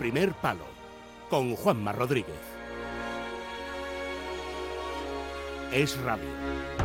Primer palo con Juanma Rodríguez. Es radio.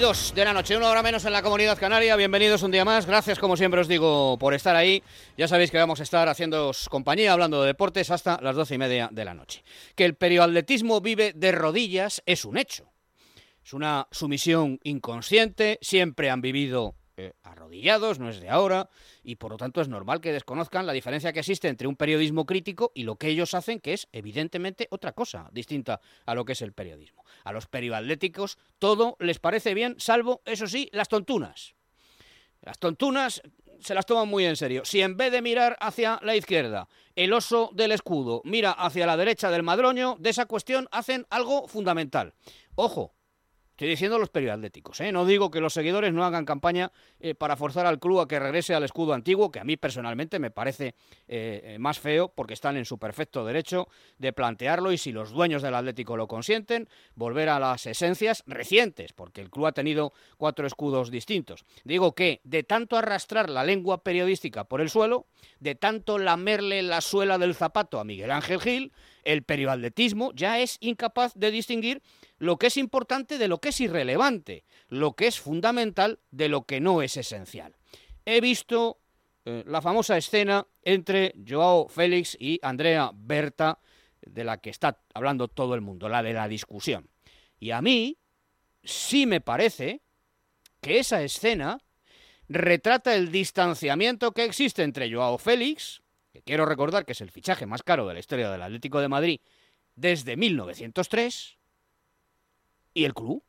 11 y 2 de la noche, una hora menos en la comunidad canaria. Bienvenidos un día más. Gracias, como siempre os digo, por estar ahí. Ya sabéis que vamos a estar haciéndoos compañía, hablando de deportes, hasta las doce y media de la noche. Que el perioatletismo vive de rodillas es un hecho. Es una sumisión inconsciente. Siempre han vivido eh, arrodillados, no es de ahora, y por lo tanto es normal que desconozcan la diferencia que existe entre un periodismo crítico y lo que ellos hacen, que es evidentemente otra cosa, distinta a lo que es el periodismo. A los perioatléticos todo les parece bien, salvo, eso sí, las tontunas. Las tontunas se las toman muy en serio. Si en vez de mirar hacia la izquierda, el oso del escudo mira hacia la derecha del madroño, de esa cuestión hacen algo fundamental. Ojo, Estoy diciendo los periodéticos, ¿eh? no digo que los seguidores no hagan campaña eh, para forzar al club a que regrese al escudo antiguo, que a mí personalmente me parece eh, más feo porque están en su perfecto derecho de plantearlo y si los dueños del Atlético lo consienten, volver a las esencias recientes, porque el club ha tenido cuatro escudos distintos. Digo que de tanto arrastrar la lengua periodística por el suelo, de tanto lamerle la suela del zapato a Miguel Ángel Gil, el periodismo ya es incapaz de distinguir lo que es importante de lo que es irrelevante, lo que es fundamental de lo que no es esencial. He visto eh, la famosa escena entre Joao Félix y Andrea Berta, de la que está hablando todo el mundo, la de la discusión. Y a mí sí me parece que esa escena retrata el distanciamiento que existe entre Joao Félix, que quiero recordar que es el fichaje más caro de la historia del Atlético de Madrid desde 1903, y el club.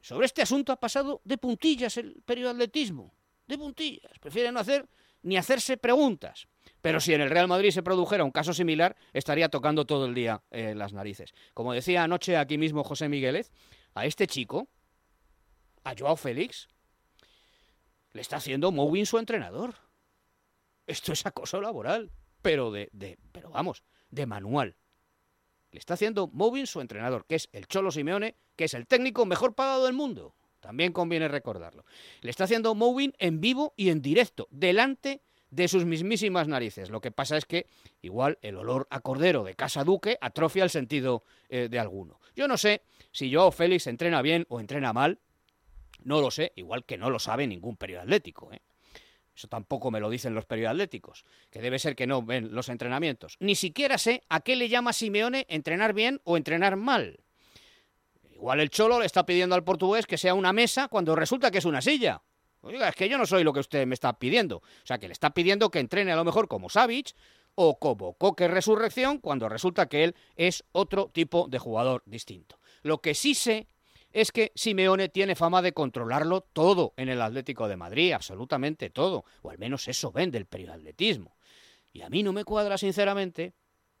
Sobre este asunto ha pasado de puntillas el periodismo, de puntillas. Prefieren no hacer ni hacerse preguntas. Pero si en el Real Madrid se produjera un caso similar, estaría tocando todo el día eh, las narices. Como decía anoche aquí mismo José Migueles, a este chico, a Joao Félix, le está haciendo Mowin su entrenador. Esto es acoso laboral, pero de, de pero vamos, de manual. Le está haciendo Movin su entrenador, que es el Cholo Simeone, que es el técnico mejor pagado del mundo. También conviene recordarlo. Le está haciendo Movin en vivo y en directo, delante de sus mismísimas narices. Lo que pasa es que igual el olor a cordero de Casa Duque atrofia el sentido eh, de alguno. Yo no sé si yo Félix entrena bien o entrena mal. No lo sé, igual que no lo sabe ningún periodo atlético. ¿eh? Eso tampoco me lo dicen los periodistas, que debe ser que no ven los entrenamientos. Ni siquiera sé a qué le llama Simeone entrenar bien o entrenar mal. Igual el Cholo le está pidiendo al portugués que sea una mesa cuando resulta que es una silla. Oiga, es que yo no soy lo que usted me está pidiendo. O sea, que le está pidiendo que entrene a lo mejor como Savic o como Coque Resurrección cuando resulta que él es otro tipo de jugador distinto. Lo que sí sé es que Simeone tiene fama de controlarlo todo en el Atlético de Madrid, absolutamente todo, o al menos eso vende el periodismo. Y a mí no me cuadra, sinceramente,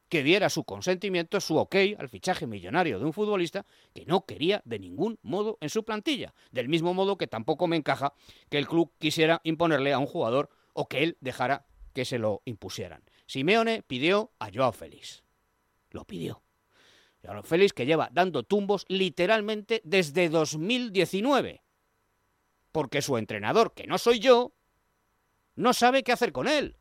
que diera su consentimiento, su ok al fichaje millonario de un futbolista que no quería de ningún modo en su plantilla. Del mismo modo que tampoco me encaja que el club quisiera imponerle a un jugador o que él dejara que se lo impusieran. Simeone pidió a Joao Félix. Lo pidió. Joao Félix que lleva dando tumbos literalmente desde 2019. Porque su entrenador, que no soy yo, no sabe qué hacer con él.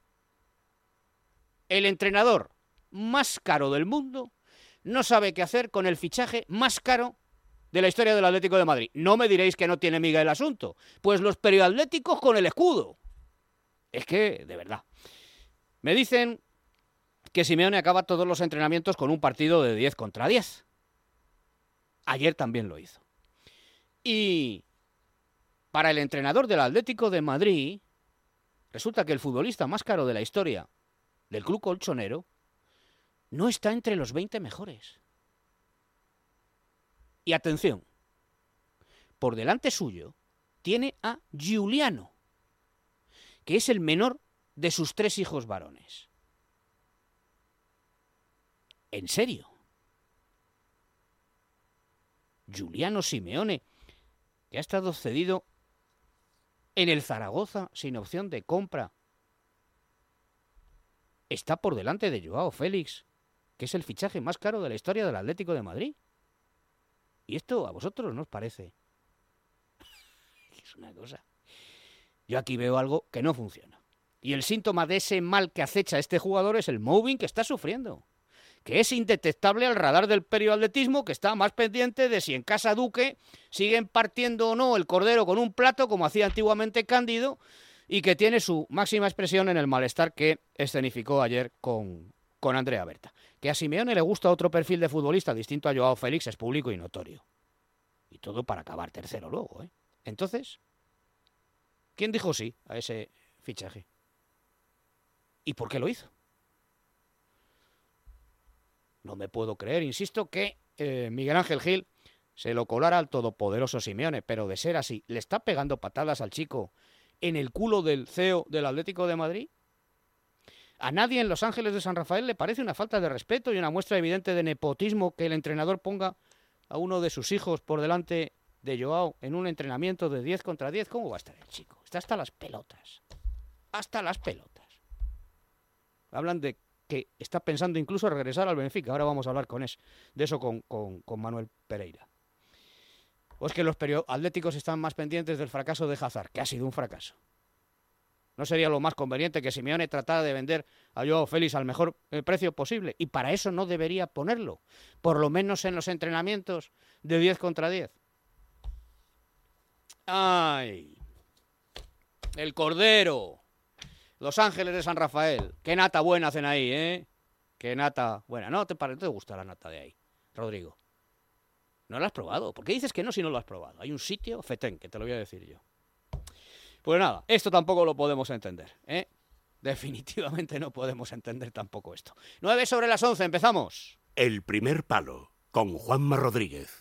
El entrenador más caro del mundo no sabe qué hacer con el fichaje más caro de la historia del Atlético de Madrid. No me diréis que no tiene miga el asunto. Pues los periodistas con el escudo. Es que, de verdad. Me dicen que Simeone acaba todos los entrenamientos con un partido de 10 contra 10. Ayer también lo hizo. Y para el entrenador del Atlético de Madrid, resulta que el futbolista más caro de la historia del club colchonero no está entre los 20 mejores. Y atención, por delante suyo tiene a Giuliano, que es el menor de sus tres hijos varones. ¿En serio? Giuliano Simeone que ha estado cedido en el Zaragoza sin opción de compra, está por delante de Joao Félix, que es el fichaje más caro de la historia del Atlético de Madrid. ¿Y esto a vosotros no os parece? es una cosa. Yo aquí veo algo que no funciona. Y el síntoma de ese mal que acecha a este jugador es el moving que está sufriendo, que es indetectable al radar del periodismo que está más pendiente de si en Casa Duque siguen partiendo o no el cordero con un plato, como hacía antiguamente Cándido, y que tiene su máxima expresión en el malestar que escenificó ayer con, con Andrea Berta. Que a Simeone le gusta otro perfil de futbolista distinto a Joao Félix es público y notorio. Y todo para acabar tercero luego, ¿eh? Entonces, ¿quién dijo sí a ese fichaje? ¿Y por qué lo hizo? No me puedo creer, insisto, que eh, Miguel Ángel Gil se lo colara al todopoderoso Simeone, pero de ser así, ¿le está pegando patadas al chico en el culo del CEO del Atlético de Madrid? A nadie en Los Ángeles de San Rafael le parece una falta de respeto y una muestra evidente de nepotismo que el entrenador ponga a uno de sus hijos por delante de Joao en un entrenamiento de 10 contra 10. ¿Cómo va a estar el chico? Está hasta las pelotas. Hasta las pelotas. Hablan de que está pensando incluso regresar al Benfica. Ahora vamos a hablar con de eso con, Manuel Pereira. O es que los atléticos están más pendientes del fracaso de Hazard, que ha sido un fracaso. ¿No sería lo más conveniente que Simeone tratara de vender a Joao Félix al mejor eh, precio posible? Y para eso no debería ponerlo, por lo menos en los entrenamientos de 10 contra 10. ¡Ay! El Cordero. Los Ángeles de San Rafael. Qué nata buena hacen ahí, ¿eh? Qué nata buena. No te, no te gusta la nata de ahí, Rodrigo. No la has probado. ¿Por qué dices que no si no lo has probado? Hay un sitio, Fetén, que te lo voy a decir yo. Pues nada, esto tampoco lo podemos entender, ¿eh? Definitivamente no podemos entender tampoco esto. 9 sobre las 11, empezamos. El primer palo, con Juanma Rodríguez.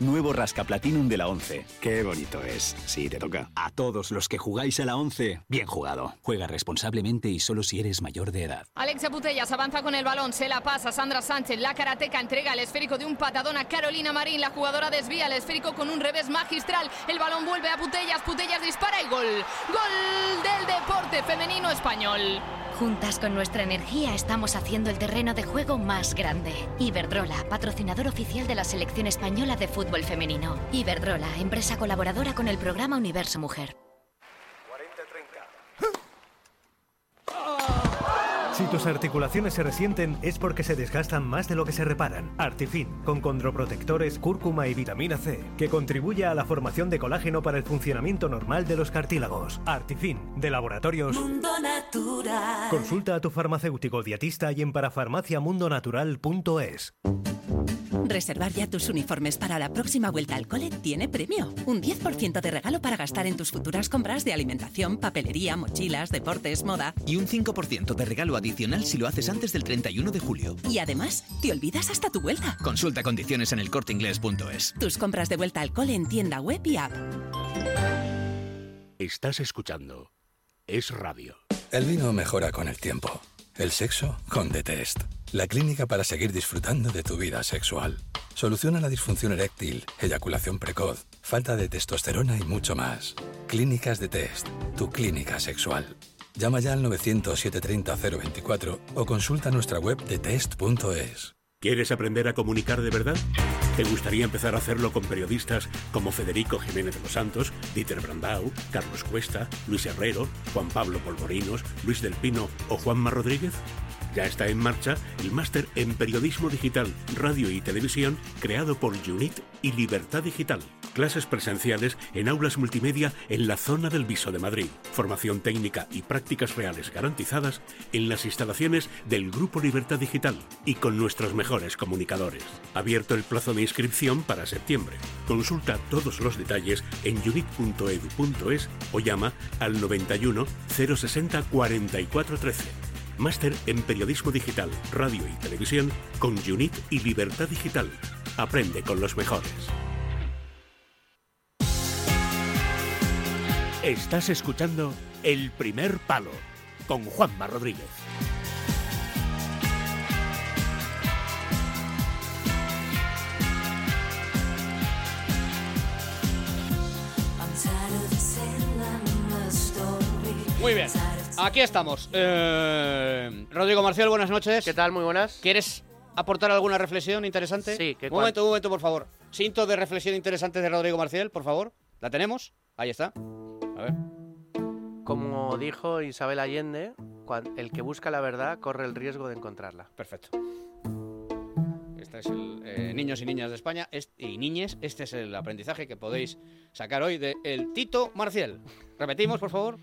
Nuevo Rasca Platinum de la 11. Qué bonito es. Sí, te toca. A todos los que jugáis a la 11, bien jugado. Juega responsablemente y solo si eres mayor de edad. Alexia Putellas avanza con el balón, se la pasa. Sandra Sánchez, la karateca, entrega el esférico de un patadón a Carolina Marín. La jugadora desvía el esférico con un revés magistral. El balón vuelve a Putellas. Putellas dispara y gol. Gol del deporte femenino español. Juntas con nuestra energía estamos haciendo el terreno de juego más grande. Iberdrola, patrocinador oficial de la selección española de fútbol femenino. Iberdrola, empresa colaboradora con el programa Universo Mujer. Si tus articulaciones se resienten es porque se desgastan más de lo que se reparan. Artifin, con condroprotectores, cúrcuma y vitamina C, que contribuye a la formación de colágeno para el funcionamiento normal de los cartílagos. Artifin, de laboratorios Mundo Natural. Consulta a tu farmacéutico dietista y en parafarmaciamundonatural.es. Reservar ya tus uniformes para la próxima vuelta al cole tiene premio. Un 10% de regalo para gastar en tus futuras compras de alimentación, papelería, mochilas, deportes, moda. Y un 5% de regalo adicional si lo haces antes del 31 de julio. Y además, te olvidas hasta tu vuelta. Consulta condiciones en elcorteingles.es. Tus compras de vuelta al cole en tienda web y app. Estás escuchando. Es radio. El vino mejora con el tiempo. El sexo con The Test. La clínica para seguir disfrutando de tu vida sexual. Soluciona la disfunción eréctil, eyaculación precoz, falta de testosterona y mucho más. Clínicas de Test. Tu clínica sexual. Llama ya al 900-730-024 o consulta nuestra web de test.es. ¿Quieres aprender a comunicar de verdad? ¿Te gustaría empezar a hacerlo con periodistas como Federico Jiménez de los Santos, Dieter Brandau, Carlos Cuesta, Luis Herrero, Juan Pablo Polvorinos, Luis del Pino o Juanma Rodríguez? Ya está en marcha el máster en Periodismo Digital, Radio y Televisión creado por UNIT y Libertad Digital. Clases presenciales en aulas multimedia en la zona del Viso de Madrid. Formación técnica y prácticas reales garantizadas en las instalaciones del Grupo Libertad Digital y con nuestros mejores comunicadores. Abierto el plazo de inscripción para septiembre. Consulta todos los detalles en unit.edu.es o llama al 91 060 4413. Máster en Periodismo Digital, Radio y Televisión con UNIT y Libertad Digital. Aprende con los mejores. Estás escuchando El Primer Palo con Juanma Rodríguez. Muy bien, aquí estamos. Eh, Rodrigo Marcial, buenas noches. ¿Qué tal? Muy buenas. ¿Quieres aportar alguna reflexión interesante? Sí, ¿qué Un momento, un momento, por favor. Cinto de reflexión interesante de Rodrigo Marcial, por favor. ¿La tenemos? Ahí está. A ver. Como dijo Isabel Allende, el que busca la verdad corre el riesgo de encontrarla. Perfecto. Este es el eh, niños y niñas de España y niñes. Este es el aprendizaje que podéis sacar hoy de el Tito Marcial. Repetimos, por favor.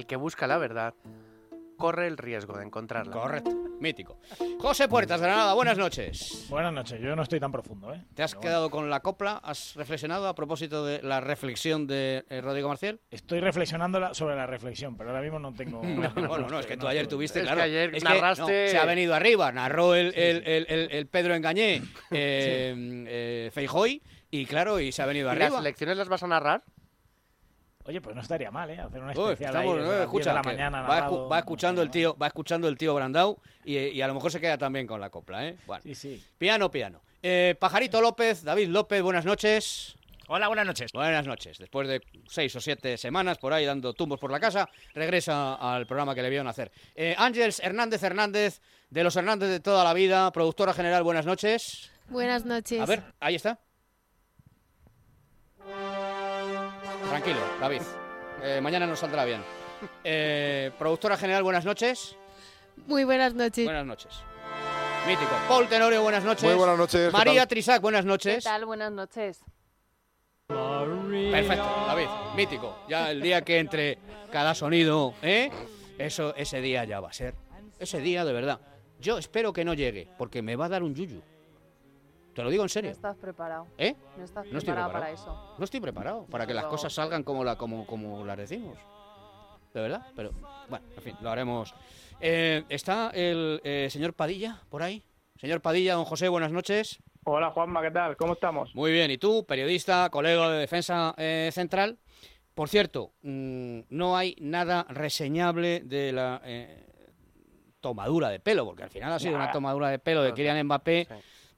El que busca la verdad corre el riesgo de encontrarla. Correcto, mítico. José Puertas, Granada, buenas noches. Buenas noches, yo no estoy tan profundo, ¿eh? ¿Te has quedado con la copla? ¿Has reflexionado a propósito de la reflexión de eh, Rodrigo Marcial? Estoy reflexionando la- sobre la reflexión, pero ahora mismo no tengo... bueno, no, es que tú ayer tuviste, Es claro. que ayer es narraste- no, se ha venido arriba, narró el, el, el- el- el Pedro Engañé, eh, eh, Feijói, y claro, y se ha venido ¿Y arriba. las elecciones las vas a narrar? Oye, pues no estaría mal, ¿eh? Hacer una Uy, especial estamos- ahí desde eh, las 10 escucha, de la mañana va, narrado. escu- va escuchando el tío, va escuchando el tío Brandau y, y a lo mejor se queda también con la copla, ¿eh? Bueno. Sí, sí. Piano, piano. Eh, Pajarito López, David López, buenas noches. Hola, buenas noches. Buenas noches. Después de seis o siete semanas por ahí dando tumbos por la casa, regresa al programa que le vieron hacer. Eh, Ángels Hernández Hernández, de los Hernández de toda la vida, productora general, buenas noches. Buenas noches. A ver, ahí está. Tranquilo, David. Eh, mañana nos saldrá bien. Eh, productora general, buenas noches. Muy buenas noches. Buenas noches. Mítico. Paul Tenorio, buenas noches. Muy buenas noches, ¿qué María? Trisac, buenas ¿Qué noches. tal? Buenas noches. Perfecto, David, mítico. Ya el día que entre cada sonido, ¿eh? Eso, ese día ya va a ser. Ese día, de verdad. Yo espero que no llegue, porque me va a dar un yuyu. Te lo digo en No serio. estás preparado. ¿Eh? No estás No estoy preparado preparado. para eso. No estoy preparado para que las cosas salgan como, la, como, como las decimos. De verdad, pero bueno, en fin, lo haremos. Eh, ¿Está el eh, señor Padilla por ahí? Señor Padilla, don José, buenas noches. Hola Juanma, ¿qué tal? ¿Cómo estamos? Muy bien, ¿y tú, periodista, colega de Defensa eh, Central? Por cierto, mm, no hay nada reseñable de la eh, tomadura de pelo, porque al final ha sido una tomadura de pelo de. Kylian Mbappé,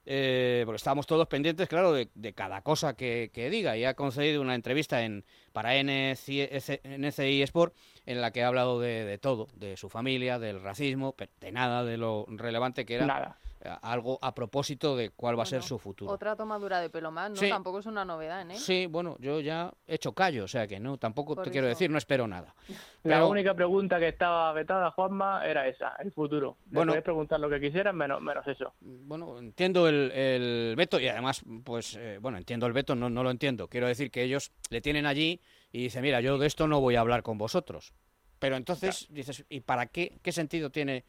eh, porque estábamos todos pendientes, claro, de, cada cosa que, que diga. Y ha concedido una entrevista en para NCI, NCI Sport en la que ha hablado de, todo, de su familia, del racismo, de nada de lo relevante que era. Algo a propósito de cuál va a ser su futuro. Otra tomadura de pelo más, ¿no? Sí. Tampoco es una novedad, ¿eh? Sí, bueno, yo ya he hecho callo, o sea que no, tampoco Por te quiero decir, no espero nada. La Pero- única pregunta que estaba vetada, Juanma, era esa, el futuro. Le Bueno. podéis preguntar lo que quisieran, menos, menos eso. Bueno, entiendo el, el veto y además, pues, eh, bueno, entiendo el veto, no, no lo entiendo. Quiero decir que ellos le tienen allí y dice, mira, yo de esto no voy a hablar con vosotros. Pero entonces dices, ¿y para qué? ¿Qué sentido tiene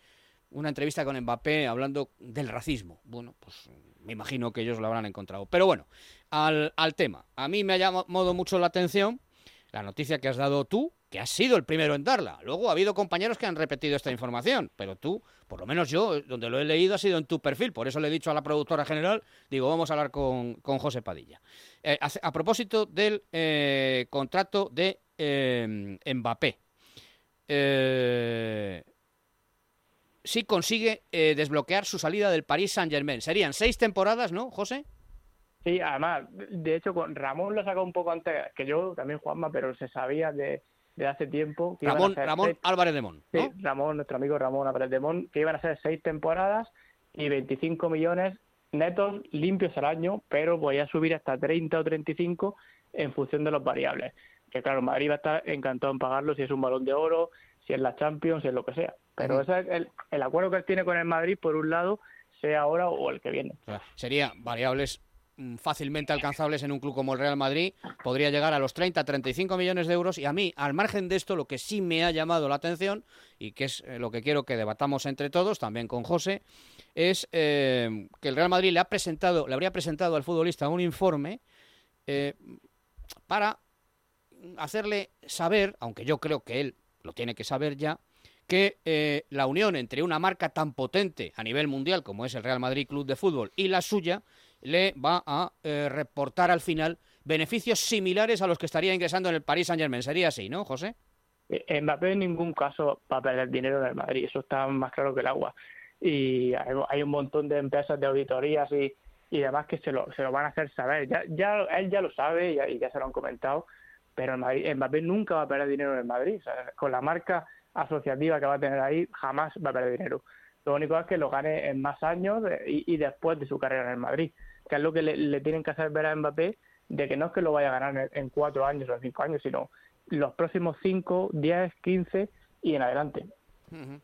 una entrevista con Mbappé hablando del racismo? Bueno, pues me imagino que ellos lo habrán encontrado. Pero bueno, al, tema. A mí me ha llamado mucho la atención la noticia que has dado tú, que has sido el primero en darla. Luego ha habido compañeros que han repetido esta información, pero tú, por lo menos yo, donde lo he leído ha sido en tu perfil. Por eso le he dicho a la productora general, digo, vamos a hablar con, con José Padilla. Eh, a, a propósito del eh, contrato de eh, Mbappé. Eh, sí consigue eh, desbloquear su salida del Paris Saint-Germain. Serían seis temporadas, ¿no, José? Sí, además, de hecho, con Ramón lo sacó un poco antes que yo, también Juanma, pero se sabía de, de hace tiempo que iban a Ramón, ser Ramón seis- Álvarez de Mon. Sí, Ramón, nuestro amigo Ramón Álvarez de Mon, que iban a ser seis temporadas y 25 millones netos limpios al año, pero voy a subir hasta 30 o 35 en función de los variables. Que claro, Madrid va a estar encantado en pagarlo si es un balón de oro, si es la Champions, si es lo que sea. Pero ese es el, el acuerdo que él tiene con el Madrid, por un lado, sea ahora o el que viene. O sea, sería variables mm, fácilmente alcanzables en un club como el Real Madrid, podría llegar a los 30, 35 millones de euros y a mí, al margen de esto, lo que sí me ha llamado la atención y que es eh, lo que quiero que debatamos entre todos, también con José, es eh, que el Real Madrid le ha presentado, le habría presentado al futbolista un informe eh, para hacerle saber, aunque yo creo que él lo tiene que saber ya, que eh, la unión entre una marca tan potente a nivel mundial como es el Real Madrid Club de Fútbol y la suya le va a eh, reportar al final beneficios similares a los que estaría ingresando en el Paris Saint Germain. Sería así, ¿no, José? Eh, Mbappé en ningún caso va a perder dinero en el Madrid, eso está más claro que el agua. Y hay, un montón de empresas de auditorías y, y demás que se lo, se lo van a hacer saber. Ya, ya él ya lo sabe y ya se lo han comentado, pero el Mbappé nunca va a perder dinero en el Madrid. Con la marca asociativa que va a tener ahí, jamás va a perder dinero. Lo único es que lo gane en más años de- y, después de su carrera en el Madrid, que es lo que le, le tienen que hacer ver a Mbappé, de que no es que lo vaya a ganar en, en cuatro años o en cinco años, sino los próximos cinco, diez, quince y en adelante.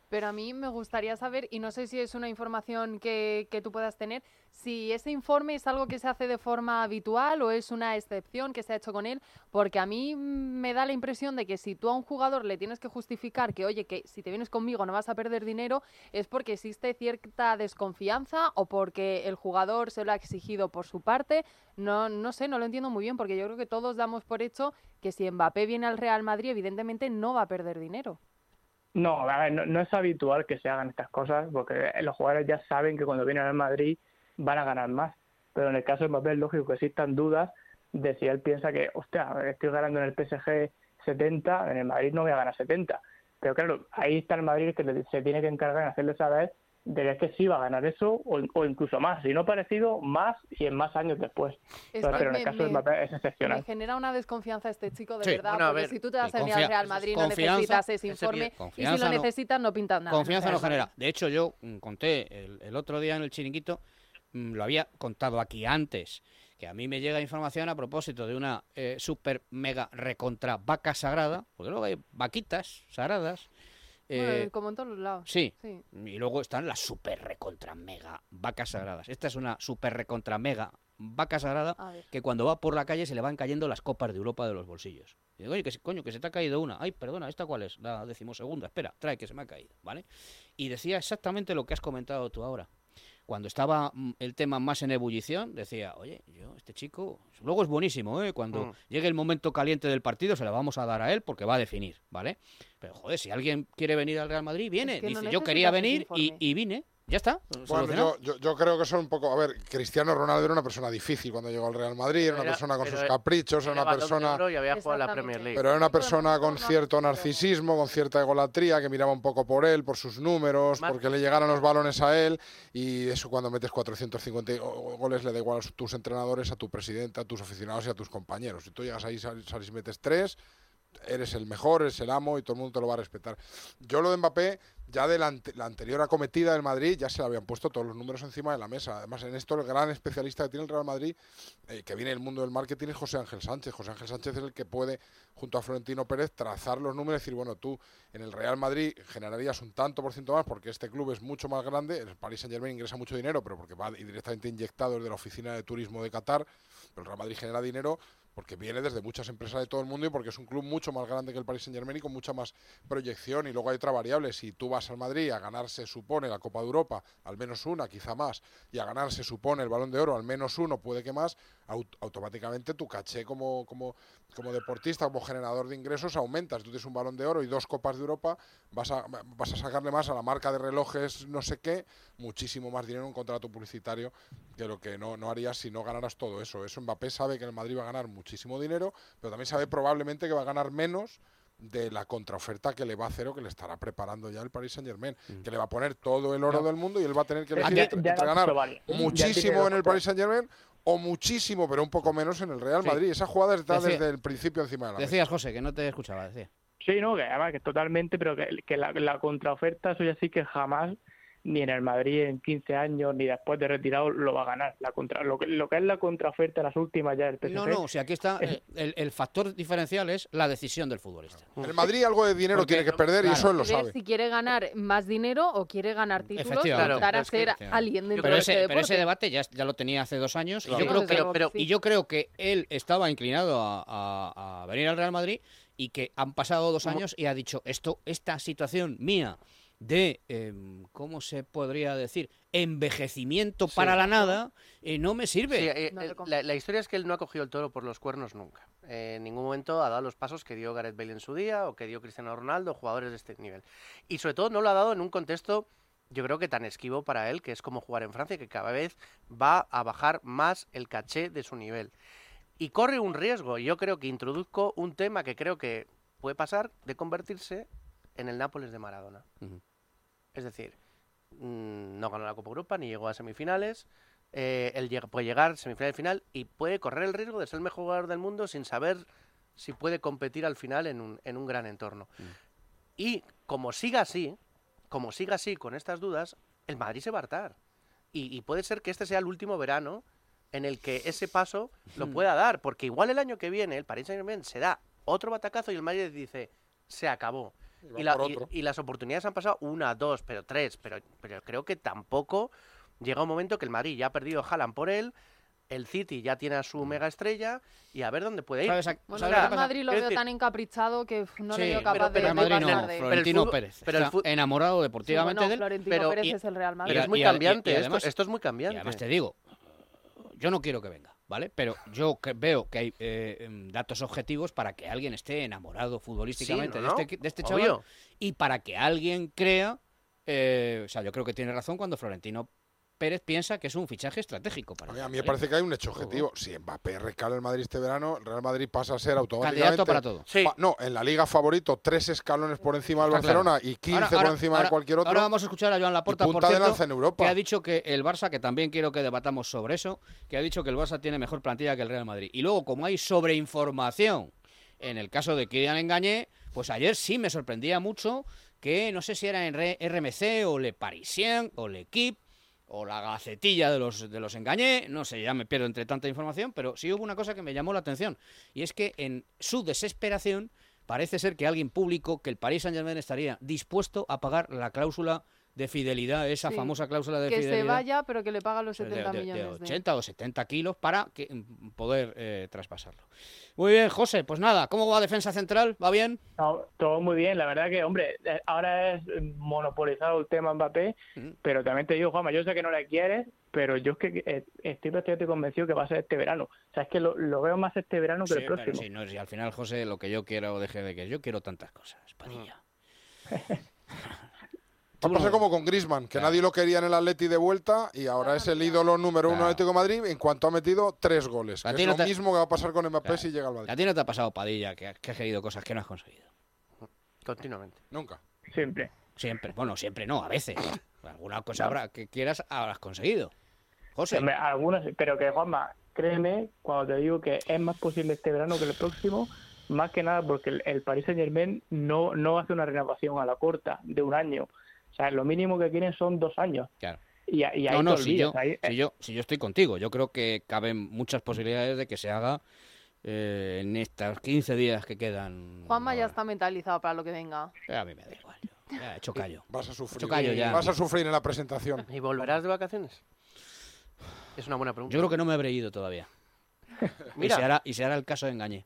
Pero a mí me gustaría saber, y no sé si es una información que, que tú puedas tener, si ese informe es algo que se hace de forma habitual o es una excepción que se ha hecho con él, porque a mí me da la impresión de que si tú a un jugador le tienes que justificar que, oye, que si te vienes conmigo no vas a perder dinero, es porque existe cierta desconfianza o porque el jugador se lo ha exigido por su parte. No, no sé, no lo entiendo muy bien, porque yo creo que todos damos por hecho que si Mbappé viene al Real Madrid, evidentemente no va a perder dinero. No, no, no es habitual que se hagan estas cosas, porque los jugadores ya saben que cuando vienen al Madrid van a ganar más. Pero en el caso de Mbappé es lógico que existan dudas de si él piensa que, hostia, estoy ganando en el PSG 70, en el Madrid no voy a ganar 70. Pero claro, ahí está el Madrid que se tiene que encargar de hacerle saber de que sí va a ganar eso o, o incluso más. Si no parecido, más y en más años después. Es Pero, en me- el caso de me- Mbappé es Me excepcional. genera una desconfianza este chico, de Sí. verdad, Bueno, porque ver, si tú te vas a al Real Madrid no necesitas ese informe, y si lo no- necesitas no pintas nada. Confianza no genera. De hecho, yo mm, conté el, el otro día en el chiringuito, mm, lo había contado aquí antes, que a mí me llega información a propósito de una eh, super mega recontra vaca sagrada, porque luego hay vaquitas sagradas. Bueno, eh, como en todos los lados. Sí. sí. Y luego están las super recontra mega vacas sagradas. Esta es una super recontra mega vaca sagrada que cuando va por la calle se le van cayendo las copas de Europa de los bolsillos. Y digo, oye, que coño, que se te ha caído una. Ay, perdona, ¿esta cuál es? La decimosegunda. Espera, trae que se me ha caído, ¿vale? Y decía exactamente lo que has comentado tú ahora. Cuando estaba mm, el tema más en ebullición, decía, oye, yo, este chico, luego es buenísimo, ¿eh? Cuando Mm. llegue el momento caliente del partido se la vamos a dar a él porque va a definir, ¿vale? Pero joder, si alguien quiere venir al Real Madrid, viene. que no Dice, yo quería venir y, y vine. Ya está. Bueno, yo, yo, yo creo que son un poco. A ver, Cristiano Ronaldo era una persona difícil cuando llegó al Real Madrid, era una Era- persona con sus caprichos, era una persona. Oro y había jugado en la Premier League. Pero era una persona con cierto narcisismo, con cierta egolatría, que miraba un poco por él, por sus números, porque le llegaran los balones a él. Y eso cuando metes 450 go- goles le da igual a tus entrenadores, a tu presidente, a tus aficionados y a tus compañeros. Si tú llegas ahí, sal- sales y metes tres, eres el mejor, eres el amo y todo el mundo te lo va a respetar. Yo lo de Mbappé, ya de la, ante- la anterior acometida del Madrid, ya se le habían puesto todos los números encima de la mesa. Además, en esto el gran especialista que tiene el Real Madrid, eh, que viene del mundo del marketing, es José Ángel Sánchez. José Ángel Sánchez es el que puede, junto a Florentino Pérez, trazar los números y decir, bueno, tú en el Real Madrid generarías un tanto por ciento más porque este club es mucho más grande, el Paris Saint Germain ingresa mucho dinero, pero porque va directamente inyectado desde la oficina de turismo de Qatar, pero el Real Madrid genera dinero porque viene desde muchas empresas de todo el mundo y porque es un club mucho más grande que el Paris Saint Germain y con mucha más proyección. Y luego hay otra variable, si tú vas al Madrid a ganar se supone la Copa de Europa, al menos una, quizá más, y a ganar se supone el Balón de Oro, al menos uno, puede que más, aut- automáticamente tu caché como, como, como deportista, como generador de ingresos aumentas. Tú tienes un Balón de Oro y dos Copas de Europa, vas a, vas a sacarle más a la marca de relojes no sé qué, muchísimo más dinero en un contrato publicitario que lo que no, no harías si no ganaras todo eso. Eso Mbappé sabe que en el Madrid va a ganar muchísimo dinero, pero también sabe probablemente que va a ganar menos de la contraoferta que le va a hacer o que le estará preparando ya el Paris Saint Germain, que le va a poner todo el oro No. del mundo y él va a tener que elegir entre, entre ganar muchísimo en el Paris Saint Germain o muchísimo, pero un poco menos en el Real Sí. Madrid. Esa jugada está Decía- desde el principio encima de la mesa. Decías, José, que no te escuchaba, decía. Sí, no, que además que totalmente, pero que, que la, la contraoferta, eso ya sí que jamás, ni en el Madrid en 15 años, ni después de retirado, lo va a ganar. La contra, lo, que, lo que es la contraoferta, las últimas ya del PSG. No, no, o sea, aquí está es- eh, el, el factor diferencial es la decisión del futbolista. El Madrid algo de dinero Porque- tiene que perder y eso él lo Ver sabe. si quiere ganar más dinero o quiere ganar títulos Claro, ser claro. alguien dentro pero de ese, este pero ese debate ya, ya lo tenía hace dos años Claro. y, yo creo que, sí. y yo creo que él estaba inclinado a, a- a venir al Real Madrid y que han pasado dos años y ha dicho esto esta situación mía de em, cómo se podría decir envejecimiento Sí. para la nada eh, no me sirve Sí, eh, eh, la, la historia es que él no ha cogido el toro por los cuernos nunca. eh, en ningún momento ha dado los pasos que dio Gareth Bale en su día o que dio Cristiano Ronaldo, jugadores de este nivel. Y sobre todo no lo ha dado en un contexto, yo creo que tan esquivo para él, que es como jugar en Francia, que cada vez va a bajar más el caché de su nivel. Y corre un riesgo, y yo creo que introduzco un tema que creo que puede pasar de convertirse en el Nápoles de Maradona. Es decir, mm, no ganó la Copa Europa ni llegó a semifinales. eh, él llega- puede llegar semifinal y final y puede correr el riesgo de ser el mejor jugador del mundo sin saber si puede competir al final en un, en un gran entorno. Y como siga así, como siga así con estas dudas, el Madrid se va a hartar. Y, y puede ser que este sea el último verano en el que ese paso lo Hmm. pueda dar, porque igual el año que viene el Paris Saint Germain se da otro batacazo y el Madrid dice, se acabó. Y Y, la- y- y las oportunidades han pasado una, dos, pero tres, pero, pero creo que tampoco llega un momento que el Madrid ya ha perdido a Haaland por él, el City ya tiene a su mega estrella y a ver dónde puede ir. ¿Sabes a- Bueno, ¿sabes yo lo que al pasa? Madrid lo veo decir- tan encaprichado que no Sí, le veo pero- capaz pero de, el de no, de... Florentino Pérez. pero el está enamorado Sí, deportivamente bueno, de él. Florentino pero- Pérez y- es el Real Madrid. Pero es y muy y- y cambiante, esto- además- esto, es muy Y cambiante. además te digo, yo no quiero que venga, ¿vale? Pero yo que- veo que hay eh, em, datos objetivos para que alguien esté enamorado futbolísticamente Sí, de, este, de este Obvio. chaval y para que alguien crea, eh, o sea, yo creo que tiene razón cuando Florentino Pérez piensa que es un fichaje estratégico para el A mí me parece que hay un hecho objetivo. Si Mbappé recala el Madrid este verano, el Real Madrid pasa a ser automáticamente. Candidato para todo. No, en la liga favorito, tres escalones por encima del Está claro. Barcelona y 15 Ahora- por ahora- encima ahora- de cualquier otro. Ahora vamos a escuchar a Joan Laporta, por cierto, lanza en Europa. que ha dicho que el Barça, que también quiero que debatamos sobre eso, que ha dicho que el Barça tiene mejor plantilla que el Real Madrid. Y luego, como hay sobreinformación en el caso de Kylian Engañé, pues ayer sí me sorprendía mucho que no sé si era en Re- RMC o Le Parisien o L'Equipe o la gacetilla de los, de los engañé, no sé, ya me pierdo entre tanta información, pero sí hubo una cosa que me llamó la atención, y es que en su desesperación parece ser que alguien publicó que el Paris Saint Germain estaría dispuesto a pagar la cláusula de fidelidad, esa Sí, famosa cláusula de que fidelidad. se vaya, pero que le paga los de- 70 de, de millones de... 80 o 70 kilos para que, mm, poder eh, traspasarlo. Muy bien, José, pues nada, ¿cómo va defensa central? ¿Va bien? No, todo muy bien, la verdad que, hombre, eh, ahora es monopolizado el tema Mbappé, pero también te digo, Juanma, yo sé que no le quieres, pero yo es que eh, estoy prácticamente convencido que va a ser este verano. O sea, es que lo, lo veo más este verano que Sí, el pero próximo. sí, no, si al final, José, lo que yo quiero, deje de que yo quiero tantas cosas, Padilla. Va a pasar como con Grisman, que nadie lo quería en el Atleti de vuelta y ahora es el ídolo número uno Claro. del Atlético de Madrid en cuanto ha metido tres goles. Que es no lo te- mismo que va a pasar con Mbappé si llega al Madrid. ¿A ti no te ha pasado, Padilla, que, has- que has querido cosas que no has conseguido? Continuamente. Nunca. Siempre. Siempre. Bueno, siempre no, a veces. Alguna cosa habrá que quieras habrás conseguido. José. Hombre, algunos, pero que Juanma, créeme cuando te digo que es más posible este verano que el próximo, más que nada porque el, el Paris Saint Germain no, no hace una renovación a la corta de un año. Sea, lo mínimo que quieren son dos años. Claro. Y, y ahí no, no, si yo, ahí- si, yo, si yo estoy contigo, yo creo que caben muchas posibilidades de que se haga eh, en estos 15 días que quedan. Juanma ya está mentalizado para lo que venga. Eh, A mí me da igual. yo. Ya, he hecho callo. Vas a sufrir. Hecho callo ya. Vas a sufrir en la presentación. ¿Y volverás de vacaciones? Es una buena pregunta. Yo creo que no me habré ido todavía. Mira. Y se hará, y se hará el caso de engañé.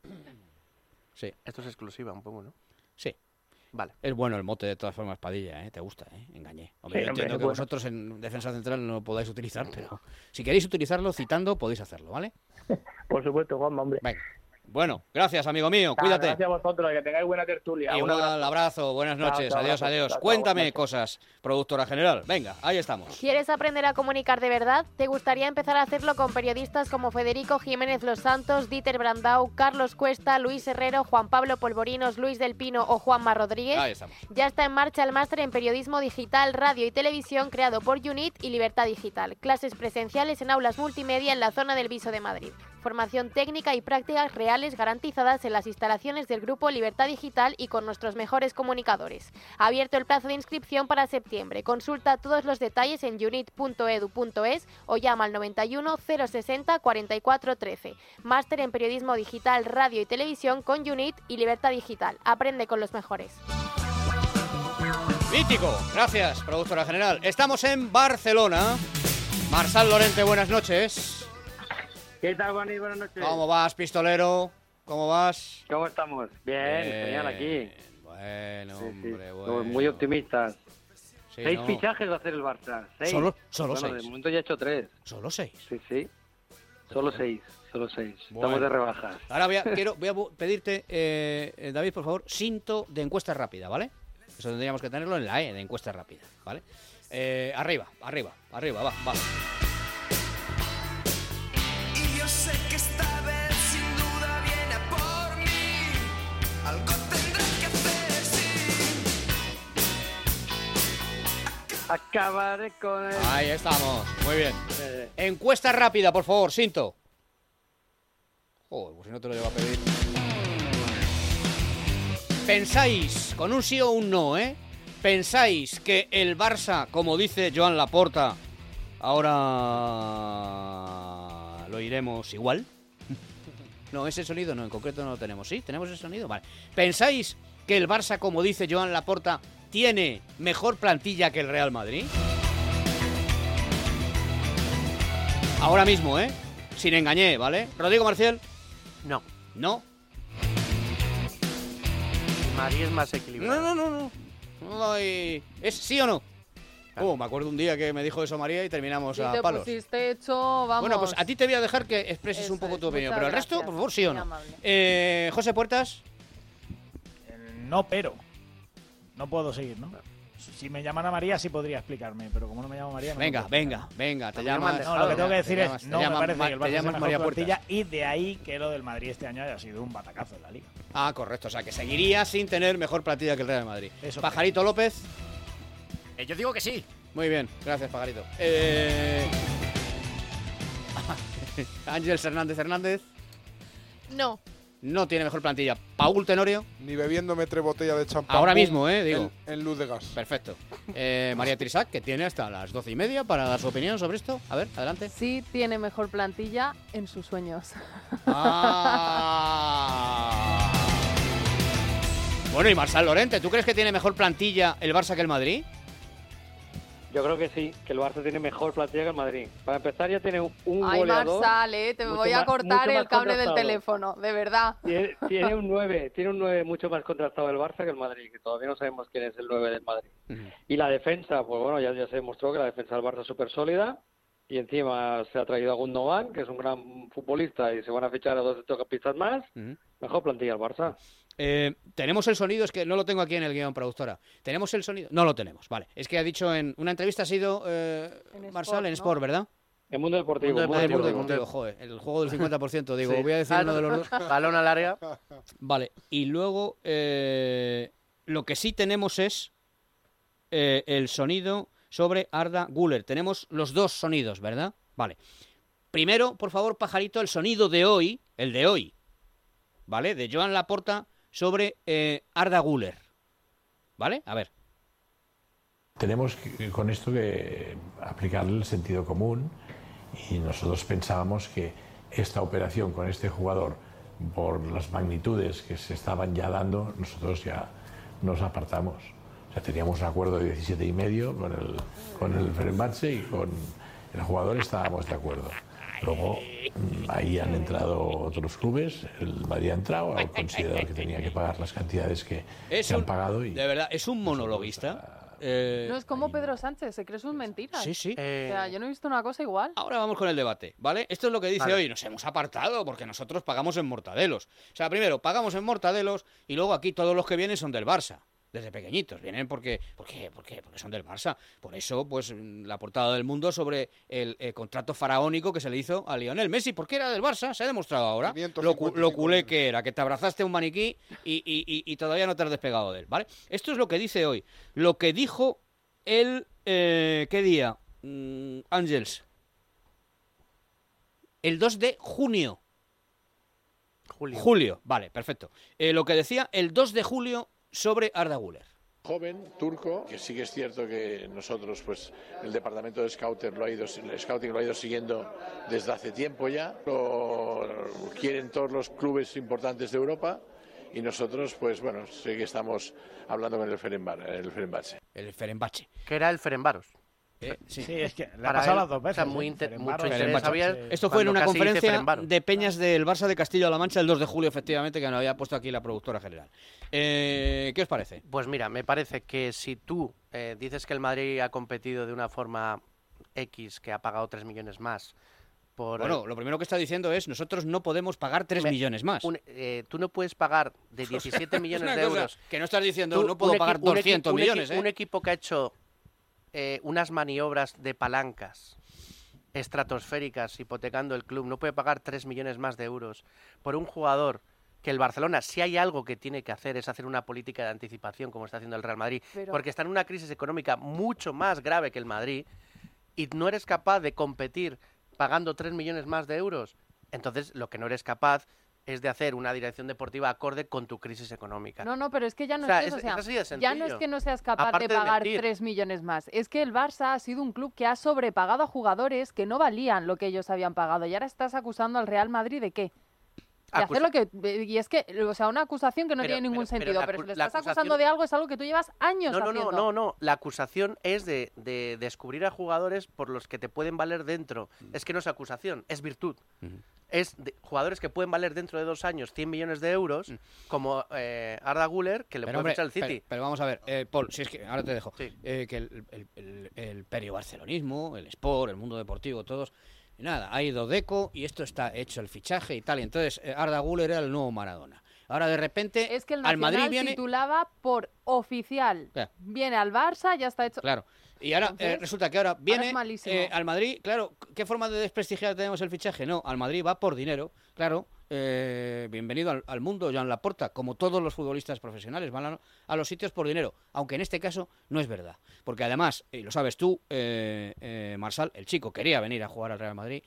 Sí. Esto es exclusiva un poco, ¿no? Sí. Vale. Es bueno el mote de todas formas, Padilla, ¿eh? Te gusta, ¿eh? Engañé. Hombre, Sí, yo hombre, entiendo que bueno. vosotros en defensa central no lo podáis utilizar, pero si queréis utilizarlo citando, podéis hacerlo, ¿vale? Por supuesto, Juanma, hombre. Venga. Bueno, gracias, amigo mío. Cuídate. Gracias a vosotros, que tengáis buena tertulia. Un Igual, abrazo. abrazo, buenas noches, chao, adiós, adiós. Chao, Cuéntame cosas, productora general. Venga, ahí estamos. ¿Quieres aprender a comunicar de verdad? ¿Te gustaría empezar a hacerlo con periodistas como Federico Jiménez Los Santos, Dieter Brandau, Carlos Cuesta, Luis Herrero, Juan Pablo Polvorinos, Luis del Pino o Juanma Rodríguez? Ahí estamos. Ya está en marcha el máster en periodismo digital, radio y televisión creado por UNIT y Libertad Digital. Clases presenciales en aulas multimedia en la zona del Viso de Madrid. Formación técnica y prácticas reales garantizadas en las instalaciones del grupo Libertad Digital y con nuestros mejores comunicadores. Abierto el plazo de inscripción para septiembre. Consulta todos los detalles en unit.edu.es o llama al 91 060 44 13. Máster en periodismo digital, radio y televisión con UNIT y Libertad Digital. Aprende con los mejores. Mítico, gracias, productora general. Estamos en Barcelona. Marsal Lorente, buenas noches. ¿Qué tal, Juan? Buenas noches. ¿Cómo vas, pistolero? ¿Cómo vas? ¿Cómo estamos? Bien, genial aquí. Bueno, Sí, sí. hombre, Somos bueno. Muy optimistas. Sí, seis no. fichajes va a hacer el Barça. Seis. Solo- solo bueno, seis. De momento ya he hecho tres. ¿Solo seis? Sí, sí. Solo seis, solo seis. Bueno. Estamos de rebajas. Ahora voy a, quiero, voy a bu- pedirte, eh, David, por favor, cinto de encuesta rápida, ¿vale? Eso tendríamos que tenerlo en la E, de encuesta rápida, ¿vale? Eh, arriba, arriba, arriba, va, va. Acabaré con el... Ahí estamos, muy bien. Eh, Encuesta rápida, por favor, Sinto. Joder, pues si no te lo llevo a pedir. ¿Pensáis, con un sí o un no, eh? ¿Pensáis que el Barça, como dice Joan Laporta, ahora lo iremos igual? No, ese sonido no, en concreto no lo tenemos. ¿Sí? ¿Tenemos ese sonido? Vale. ¿Pensáis que el Barça, como dice Joan Laporta, tiene mejor plantilla que el Real Madrid? Ahora mismo, ¿eh? Sin engañé, ¿vale? Rodrigo Marcial. No. No. Madrid es más equilibrado. No, no, no, no. No hay- ¿Es sí o no? Oh, me acuerdo un día que me dijo eso María y terminamos Y a te palos. pusiste hecho, vamos. Bueno, pues a ti te voy a dejar que expreses un poco tu opinión, pero el resto, gracias, por favor, sí o no. amable. Eh, José Puertas. No, pero. No puedo seguir, ¿no? Si me llamara María sí podría explicarme, pero como no me llamo María... No Venga, venga, venga, te llamas. No, lo que tengo que decir te es, llamas- no me parece Ma- que el Barça sea María plantilla y de ahí que lo del Madrid este año haya sido un batacazo en la Liga. Ah, correcto. O sea, que seguiría sin tener mejor plantilla que el Real Madrid. Eso Pajarito López. Eh, yo digo que sí. Muy bien, gracias, Pajarito. Eh... Ángel Hernández Hernández. No. No tiene mejor plantilla. Paul Tenorio. Ni bebiéndome tres botellas de champán. Ahora mismo, eh, digo. En, en luz de gas. Perfecto. Eh, María Trisac, que tiene hasta las doce y media para dar su opinión sobre esto. A ver, adelante. Sí tiene mejor plantilla en sus sueños. Ah. Bueno, y Marsal Lorente, ¿tú crees que tiene mejor plantilla el Barça que el Madrid? Yo creo que sí, que el Barça tiene mejor plantilla que el Madrid. Para empezar ya tiene un, Ay, goleador. Marsal, eh, te voy a más- cortar el cable del teléfono, de verdad. Tiene, tiene un 9, tiene un 9 mucho más contrastado el Barça que el Madrid, que todavía no sabemos quién es el 9 del Madrid. Y la defensa, pues bueno, ya, ya se demostró que la defensa del Barça es súper sólida. Y encima se ha traído a Gundogan, que es un gran futbolista, y se van a fichar a dos centrocampistas más. Mejor plantilla el Barça. Eh, tenemos el sonido, es que no lo tengo aquí en el guion, productora. ¿Tenemos el sonido? No lo tenemos, vale. Es que ha dicho en una entrevista, ha sido eh, Marsal en Sport, ¿verdad? En Mundo Deportivo. Mundo Mundo Deportivo, Deportivo. Mundo Deportivo, joder, el juego del 50%, digo, Sí. voy a decir uno de los dos. Balón al área. Vale, y luego eh, lo que sí tenemos es eh, el sonido sobre Arda Guller. Tenemos los dos sonidos, ¿verdad? Vale. Primero, por favor, pajarito, el sonido de hoy, el de hoy, ¿vale? De Joan Laporta sobre eh, Arda Guller. ¿Vale? A ver. Tenemos con esto que aplicarle el sentido común y nosotros pensábamos que esta operación con este jugador, por las magnitudes que se estaban ya dando, nosotros ya nos apartamos. O sea, teníamos un acuerdo de 17 y medio con el, con el y con el jugador estábamos de acuerdo. Luego mm, ahí han entrado otros clubes, el Madrid ha entrado, ha considerado que tenía que pagar las cantidades que Es se han un- pagado y De verdad, es un monologuista. Eh, No es como Pedro Sánchez, se cree sus mentiras. Sí, sí. O sea, yo no he visto una cosa igual. Ahora vamos con el debate, ¿vale? Esto es lo que dice Vale. hoy. Nos hemos apartado porque nosotros pagamos en mortadelos. O sea, primero pagamos en mortadelos y luego aquí todos los que vienen son del Barça. Desde pequeñitos. Vienen porque, porque, porque, porque son del Barça. Por eso, pues, la portada del mundo sobre el, eh, contrato faraónico que se le hizo a Lionel Messi. Porque era del Barça, se ha demostrado ahora. Lo, cu- lo culé que era, que te abrazaste a un maniquí y, y- y- y todavía no te has despegado de él, ¿vale? Esto es lo que dice hoy. Lo que dijo el... eh, ¿Qué día? Mm, Ángels. El 2 de junio. Julio. vale, perfecto. Eh, lo que decía el 2 de julio sobre Arda Güler. joven turco, que sí que es cierto que nosotros, pues el departamento de scouter lo ha ido, el scouting lo ha ido siguiendo desde hace tiempo ya. Lo quieren todos los clubes importantes de Europa y nosotros, pues bueno, sé que estamos hablando con el Ferenbar, el Ferenbache. El Ferenbache. Que era el Ferenbaros. Sí. Sí, es que le ha pasado él, las dos veces. o sea, ¿eh? muy inter- Ferenbaros, mucho interés había. Esto fue en una conferencia de Peñas del Barça de Castillo-La Mancha el 2 de julio, efectivamente, que nos había puesto aquí la productora general. Eh, ¿Qué os parece? Pues mira, me parece que si tú eh, dices que el Madrid ha competido de una forma X, que ha pagado 3 millones más, por Bueno, lo primero que está diciendo es nosotros no podemos pagar 3 Me- millones más. un- eh, tú no puedes pagar de 17 millones de euros. que no estás diciendo, Tú, no puedo pagar equi- un equi- 200 un equi- millones, ¿eh? Un equipo que ha hecho eh, unas maniobras de palancas estratosféricas hipotecando el club. No puede pagar 3 millones más de euros por un jugador que el Barcelona, si hay algo que tiene que hacer, es hacer una política de anticipación, como está haciendo el Real Madrid, Pero- porque está en una crisis económica mucho más grave que el Madrid, y no eres capaz de competir pagando 3 millones más de euros, entonces lo que no eres capaz es de hacer una dirección deportiva acorde con tu crisis económica. No, no, pero es que ya no O sea, es, eso, es- o sea, es así de ya no es que no seas capaz Aparte de de pagar mentir. 3 millones más, es que el Barça ha sido un club que ha sobrepagado a jugadores que no valían lo que ellos habían pagado y ahora estás acusando al Real Madrid de qué? De hacer lo que y es que, o sea, una acusación que no Pero- tiene ningún pero- pero sentido, pero si le estás acusación- acusando de algo es algo que tú llevas años No, no, haciendo. no, no, no. La acusación es de, de descubrir a jugadores por los que te pueden valer dentro. Mm. Es que no es acusación, es virtud. Es de jugadores que pueden valer dentro de dos años 100 millones de euros, como eh, Arda Guller, que le Mm. Pero, puede hombre, fichar el City. Pero, pero vamos a ver, eh, Paul, si es que ahora te dejo. Eh, que el, el, el, el periobarcelonismo, el sport, el mundo deportivo, todos. Nada, ha ido Deco y esto está hecho el fichaje y tal. Y entonces eh, Arda Guller era el nuevo Maradona. Ahora de repente Es que el al Madrid viene. titulaba por oficial. Ya. Viene al Barça, ya está hecho. Claro. Y ahora eh, resulta que ahora viene es malísimo. eh, al Madrid, claro, ¿qué forma de desprestigiar tenemos el fichaje? No, al Madrid va por dinero, claro. eh, bienvenido al, al mundo, Joan Laporta, como todos los futbolistas profesionales, van a, a los sitios por dinero, aunque en este caso no es verdad. Porque además, y lo sabes tú, eh, eh, Marsal, el chico quería venir a jugar al Real Madrid,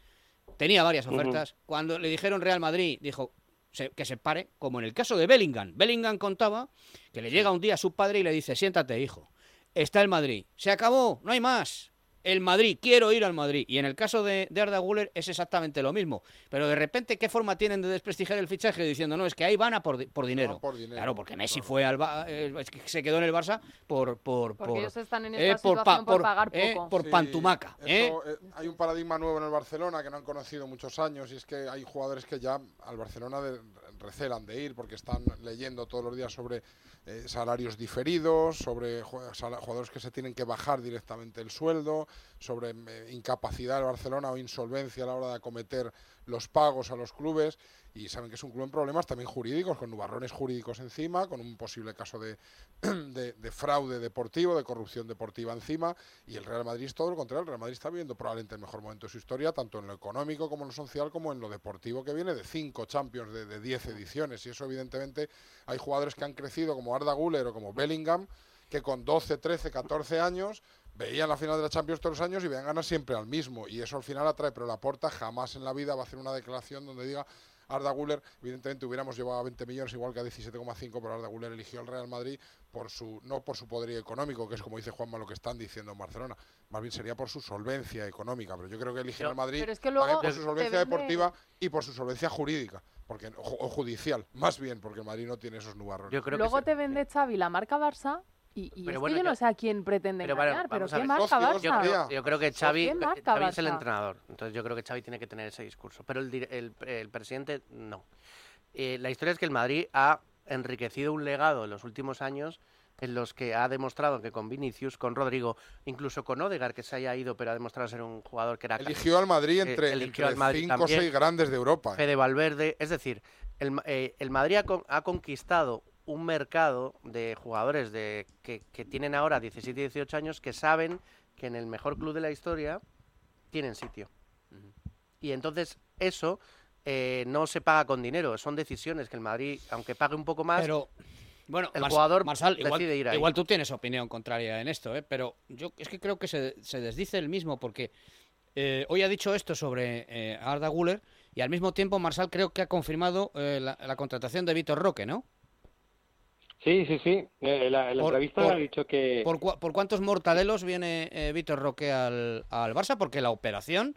tenía varias ofertas. Cuando le dijeron Real Madrid, dijo se- que se pare, como en el caso de Bellingham. Bellingham contaba que le llega un día su padre y le dice, siéntate, hijo, está el Madrid, se acabó, no hay más. El Madrid, quiero ir al Madrid. Y en el caso de, de Arda Güler es exactamente lo mismo. Pero de repente, ¿qué forma tienen de desprestigiar el fichaje? Diciendo, no, es que ahí van a por, di- por dinero. por dinero, Claro, porque Messi fue al Ba- eh, es que se quedó en el Barça por... por Porque por, ellos están en eh, esta por pa- situación por pagar eh, poco. por Sí, pantumaca. ¿eh? eh, hay un paradigma nuevo en el Barcelona que no han conocido muchos años y es que hay jugadores que ya al Barcelona de- recelan de ir porque están leyendo todos los días sobre eh, salarios diferidos, sobre jugadores que se tienen que bajar directamente el sueldo, sobre eh, incapacidad del Barcelona o insolvencia a la hora de acometer los pagos a los clubes y saben que es un club en problemas también jurídicos, con nubarrones jurídicos encima, con un posible caso de, de, de fraude deportivo, de corrupción deportiva encima, y el Real Madrid es todo lo contrario. El Real Madrid está viviendo probablemente el mejor momento de su historia, tanto en lo económico como en lo social, como en lo deportivo, que viene de cinco Champions de, 10 ediciones, y eso evidentemente hay jugadores que han crecido como Arda Güler o como Bellingham, que con 12, 13, 14 años veían la final de la Champions todos los años y veían ganar siempre al mismo. Y eso al final atrae, pero la porta jamás en la vida va a hacer una declaración donde diga Arda Güler, evidentemente hubiéramos llevado a 20 millones igual que a 17,5, pero Arda Güler eligió al Real Madrid por su no por su poderío económico, que es como dice Juanma lo que están diciendo en Barcelona, más bien sería por su solvencia económica, pero yo creo que eligió al Madrid pero es que luego también por su solvencia deportiva y por su solvencia jurídica, porque o, o judicial, más bien porque el Madrid no tiene esos nubarrones. Luego te vende Xavi la marca Barça y, y Pero es bueno, que yo yo- no sé a quién pretende Pero bueno, engañar, pero vamos a ¿qué ver. marca Barça? Yo creo, yo creo que Xavi, ¿Qué eh, marca Xavi es el entrenador, entonces yo creo que Xavi tiene que tener ese discurso, pero el, el, el presidente no. Eh, la historia es que el Madrid ha enriquecido un legado en los últimos años en los que ha demostrado que con Vinicius, con Rodrigo, incluso con Odegaard, que se haya ido, pero ha demostrado ser un jugador que era... Eligió al Madrid eh, entre, eligió entre al Madrid cinco o seis grandes de Europa. ¿eh? Fede Valverde, es decir, el, eh, el Madrid ha, con- ha conquistado un mercado de jugadores de, que, que tienen ahora 17 y 18 años que saben que en el mejor club de la historia tienen sitio. Y entonces eso eh, no se paga con dinero, son decisiones que el Madrid, aunque pague un poco más, Pero, bueno, el jugador Marsal, igual, decide ir ahí. igual tú tienes opinión contraria en esto, ¿eh? pero yo es que creo que se, se desdice el mismo porque eh, hoy ha dicho esto sobre eh, Arda Guller y al mismo tiempo Marsal creo que ha confirmado la, la contratación de Víctor Roque, ¿no? Sí, sí, sí. Eh, la, la Por- entrevista por- ha dicho que... ¿Por, cua- por cuántos mortadelos viene eh, Víctor Roque al, al Barça? Porque la operación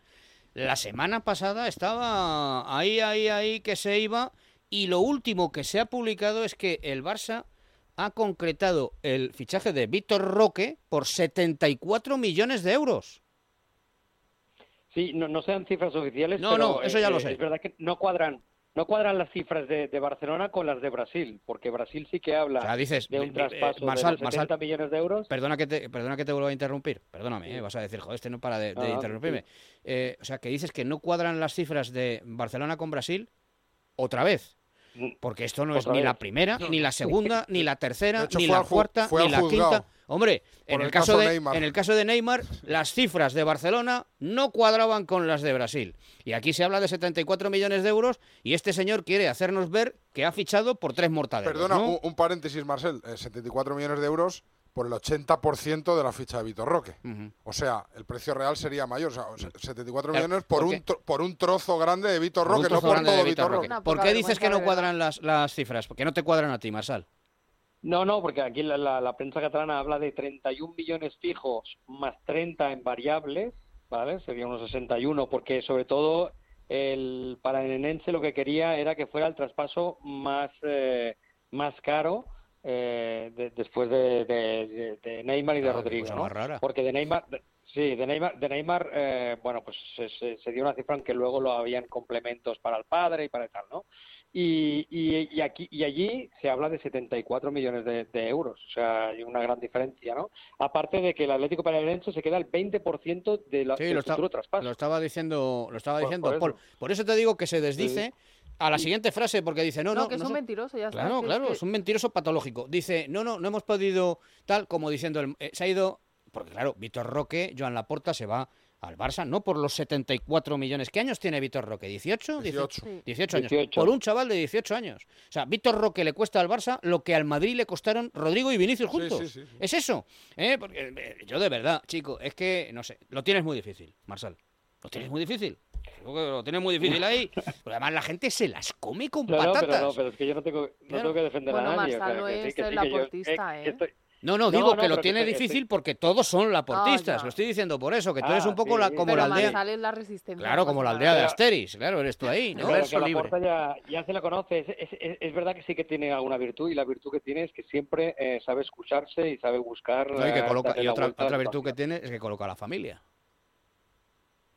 la semana pasada estaba ahí, ahí, ahí que se iba y lo último que se ha publicado es que el Barça ha concretado el fichaje de Víctor Roque por 74 millones de euros. Sí, no, no sean cifras oficiales, No, pero no, eso ya eh, lo eh, sé. es verdad que no cuadran no cuadran las cifras de, de Barcelona con las de Brasil, porque Brasil sí que habla O sea, dices, de un eh, traspaso Marsal- de los 70 Marsal- millones de euros. Perdona que te, perdona que te vuelva a interrumpir. Perdóname, ¿eh? vas a decir, joder, este no para de, de Ah, interrumpirme. Eh, o sea, que dices que no cuadran las cifras de Barcelona con Brasil otra vez. Porque esto no es ni la primera, ni la segunda, ni la tercera, hecho, ni la cuarta, ni la juzgado. quinta. Hombre, en el, el caso de, Neymar. en el caso de Neymar, las cifras de Barcelona no cuadraban con las de Brasil. Y aquí se habla de 74 millones de euros y este señor quiere hacernos ver que ha fichado por tres mortadelos. Perdona, ¿no? un, un paréntesis, Marcel. eh, 74 millones de euros por el 80% de la ficha de Vitor Roque. O sea, el precio real sería mayor. O sea, o sea, 74 Claro, millones por ¿por un, tro- por un trozo grande de Vitor Roque, no por todo Vitor. Roque. ¿Por qué dices que no cuadran las, las cifras? Porque no te cuadran a ti, Marsal. No, no, porque aquí la, la- la prensa catalana habla de 31 millones fijos más 30 en variables, ¿vale? Sería unos 61, porque sobre todo el para el Enense lo que quería era que fuera el traspaso más, eh, más caro eh, de- después de, de- Neymar y de Ah, Rodrigo, ¿no? rara. Porque de Neymar, sí, de Neymar, de Neymar eh, bueno, pues se, se- se dio una cifra en que luego lo habían complementos para el padre y para tal, ¿no? Y, y, y aquí y allí se habla de 74 millones de, de euros, o sea, hay una gran diferencia, ¿no? Aparte de que el Atlético Paranaense se queda el 20% de la, Sí, del lo, está- traspaso. lo estaba diciendo, lo estaba Por- diciendo por Paul. eso. Por eso te digo que se desdice a la siguiente frase, porque dice, no, No, no, que es un so- mentiroso, ya está. Claro, que es claro, que- es un mentiroso patológico. Dice, no, no, no hemos podido, tal como diciendo, el- eh, se ha ido, porque claro, Víctor Roque, Joan Laporta se va al Barça, no por los 74 millones. ¿Qué años tiene Víctor Roque? ¿18? 18. Dieci- 18 años. 18. Por un chaval de 18 años. O sea, Víctor Roque le cuesta al Barça lo que al Madrid le costaron Rodrigo y Vinicius juntos. sí, sí, sí. Es eso. ¿eh? Porque eh, yo de verdad, chico, es que, no sé, lo tienes muy difícil, Marsal. Lo tienes muy difícil. Que Lo tienes muy difícil ahí. Pero además la gente se las come con Claro, patatas. pero no, pero es que yo no tengo, no Claro. tengo que defender Bueno, a nadie. Marsal o sea, no que sí, es que sí, el que yo- laportista, que ¿eh? estoy- No, no, digo no, que lo tiene difícil estoy- porque todos son laportistas. ya. Lo estoy diciendo por eso, que tú eres Ah, un poco sí, la, como Pero la aldea. La resistencia. Claro, como la pues, aldea de Asteris. Claro, eres tú ahí, ¿no? Pero verso que la libre. Porta ya, ya se la conoce. Es, es- es- es verdad que sí que tiene alguna virtud y la virtud que tiene es que siempre eh, sabe escucharse y sabe buscar. No, y que coloca- y la otra, otra la virtud que tiene es que coloca a la familia.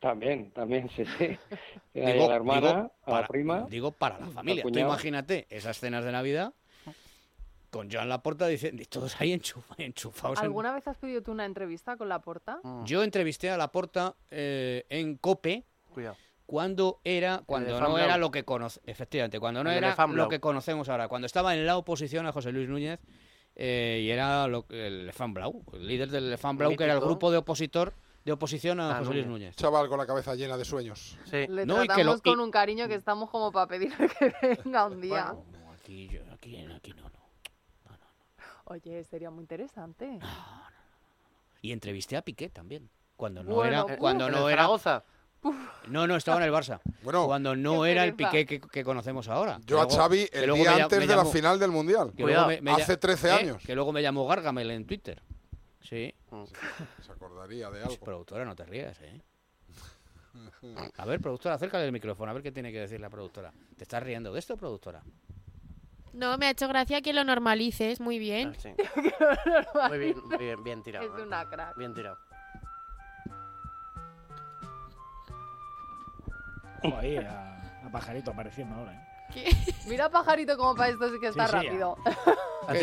También, también, sí, sí. Digo, a la hermana, digo, a para, la prima. digo para la familia. Tú imagínate esas cenas de Navidad con Joan Laporta diciendo, y todos ahí enchufa- enchufados. en- ¿Alguna vez has pedido tú una entrevista con Laporta? Yo entrevisté a Laporta eh, en COPE Cuidado. cuando era cuando no era lo que conoce efectivamente cuando no El era lo que conocemos ahora cuando estaba en la oposición a José Luis Núñez eh, y era lo, que- el Fan Blau el líder del Fan Blau que era el grupo de opositor de oposición a Ah, José Luis Núñez. Chaval con la cabeza llena de sueños. Sí. Le No, y que tratamos con un cariño que estamos como para pedirle que venga un día. No, aquí, yo- aquí, aquí no. Oye, sería muy interesante. y entrevisté a Piqué también cuando no Bueno, era uf. cuando ¿En no era Zaragoza? no no estaba en el Barça Bueno, cuando no era el. Piqué que, que conocemos ahora yo a Xavi el me día antes me de la final del Mundial. que luego Cuidado. me- me lla- Hace 13 ¿eh? años. que luego me llamó Gargamel en Twitter sí Se acordaría de Pues, algo. productora, no te rías, ¿eh? A ver, productora, acércale el micrófono, a ver qué tiene que decir la productora. ¿Te estás riendo de esto, productora? No, me ha hecho gracia que lo normalices, muy bien. Ah, sí. Muy bien, muy bien, bien tirado. Es ¿eh? una crack. Bien tirado. Ojo ahí, a, a Pajarito apareciendo ahora. ¿eh? Mira pajarito como para esto sí que está Sí, sí, rápido. Ha ¿Qué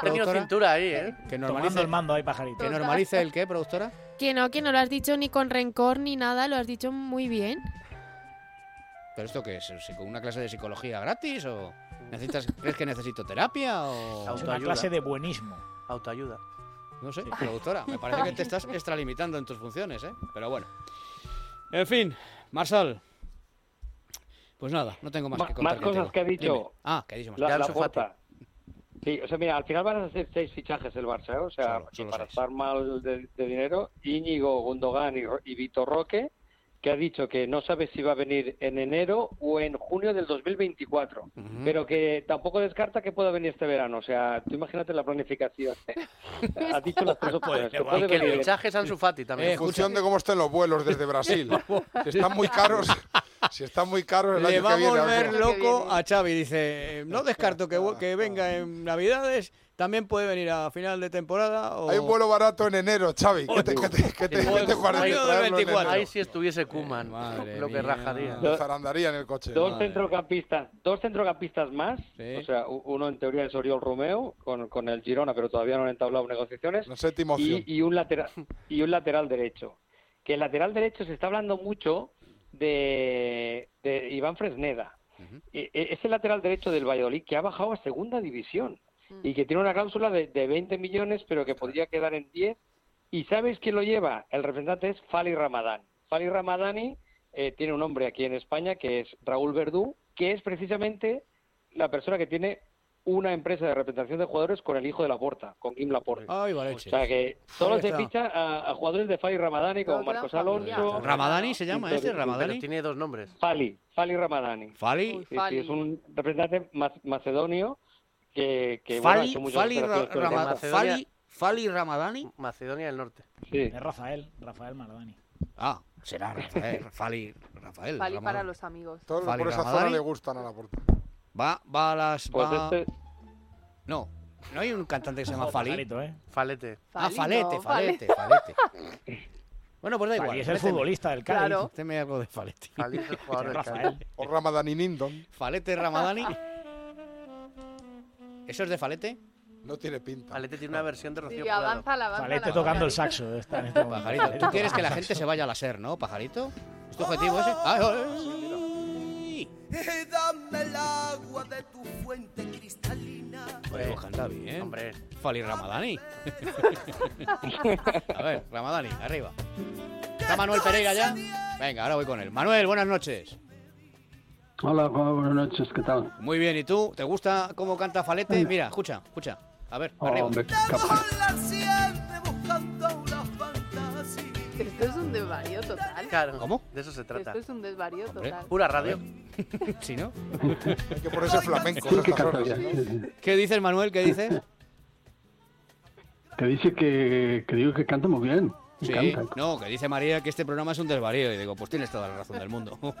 tenido, ha cintura ahí, ¿eh? Que Tomando normalice, el mando ahí, Pajarito. que normalice el qué, productora. Que no, que no lo has dicho ni con rencor ni nada, lo has dicho muy bien. ¿Pero esto qué es? ¿Psico- ¿Una clase de psicología gratis o necesitas, crees que necesito terapia o...? Es una Autoayuda. clase de buenismo. Autoayuda. No sé, productora, me parece que te estás extralimitando en tus funciones, ¿eh? Pero bueno. En fin, Marsal. Pues nada, no tengo más Ma- que contar más cosas contigo. que ha dicho. Dime. Ah, que ha dicho más La, cosas. la. Porta. Sí, o sea, mira, al final van a ser seis fichajes el Barça, ¿eh? O sea, Solo- y solo para seis. estar mal de, de dinero, Íñigo, Gundogan y, Ro- y Vitor Roque, que ha dicho que no sabe si va a venir en enero o en junio del 2024, Ujú. pero que tampoco descarta que pueda venir este verano. O sea, tú imagínate la planificación. ha dicho las tres opciones. que puede Y que el venir. fichaje es Ansu Fati también. Eh, En función de cómo estén los vuelos desde Brasil. Si están muy caros, Si está muy caro el Le año va a que viene. volver algo. loco a Xavi. Dice, no descarto que, que venga en Navidades, también puede venir a final de temporada. O... Hay un vuelo barato en enero, Xavi. ¿Qué te, qué te- qué te- qué te parece Junio del traerlo en 24. enero? Ahí si estuviese Kuman, lo que rajaría. Me zarandaría en el coche. Dos centrocampistas, dos centrocampistas más, o sea, uno en teoría es Oriol Romeo con, con el Girona, pero todavía no han entablado negociaciones. Séptima opción. y, y un lateral y un lateral derecho. Que el lateral derecho se está hablando mucho de, de Iván Fresneda. E- e- Es el lateral derecho del Valladolid que ha bajado a segunda división y que tiene una cláusula de, de 20 millones, pero que podría quedar en 10. ¿Y sabes quién lo lleva? El representante es Fali Ramadán. Fali Ramadani eh, tiene un nombre aquí en España que es Raúl Verdú, que es precisamente la persona que tiene una empresa de representación de jugadores con el hijo de Laporta, con Kim Laporta. Ay, vale, O sea que solo se ficha a, a jugadores de Fali Ramadani como Marcos. Alonso. ¿Ramadani se llama este, Ramadani? Pero tiene dos nombres. Fali, Fali Ramadani. Fali. Sí, sí, es un representante ma- macedonio que, que Fali, Fali, Ra- Rama-. Fali, Fali Ramadani. Macedonia del Norte. Sí. Es Rafael, Rafael Maradani. Ah, será Rafael, Fali, Rafael. Fali Ramadani. para los amigos. Todos Fali por esa Ramadani. zona le gustan a la puerta. Va, va a las. Pues va- este- No, no hay un cantante que se llama Fali. pajarito, ¿eh? Falete. Ah, Fali, Falete, no, Falete, Falete. Bueno, pues da igual. es el méteme. futbolista del Cádiz. Claro. Méteme algo de Falete. Falete es el jugador del Rafael. Cádiz. O Ramadani Nindon. Falete Ramadani. ¿Eso es de Falete? No tiene pinta. Falete tiene una versión de Rocío Sí, avanza la avanza Falete la tocando el Pajarito. saxo. Está en este. Pajarito, tú quieres que la gente se vaya a la SER, ¿no, Pajarito? ¿Es tu objetivo ese? Ah, ay, Dame el agua de tu fuente cristalina. Pues canta bien. Hombre. Fali Ramadani. a ver, Ramadani, arriba. ¿Está Manuel Pereira ya? Venga, ahora voy con él. Manuel, buenas noches. Hola, Juan, buenas noches, ¿qué tal? Muy bien, ¿y tú? ¿Te gusta cómo canta Falete? Mira, escucha, escucha. A ver, Oh, arriba. hombre, capaz. siempre buscando una fantasía. Esto es un desvarío total. Claro. ¿Cómo? De eso se trata. Esto es un desvarío Hombre. total. Pura radio. ¿Sí, no? Hay que ponerse flamenco Sí, sí. ¿Qué dices, Manuel? ¿Qué dices? Que dice que, que digo que canta muy bien. Sí, encanta. no, que dice María que este programa es un desvarío. Y digo, pues tienes toda la razón del mundo.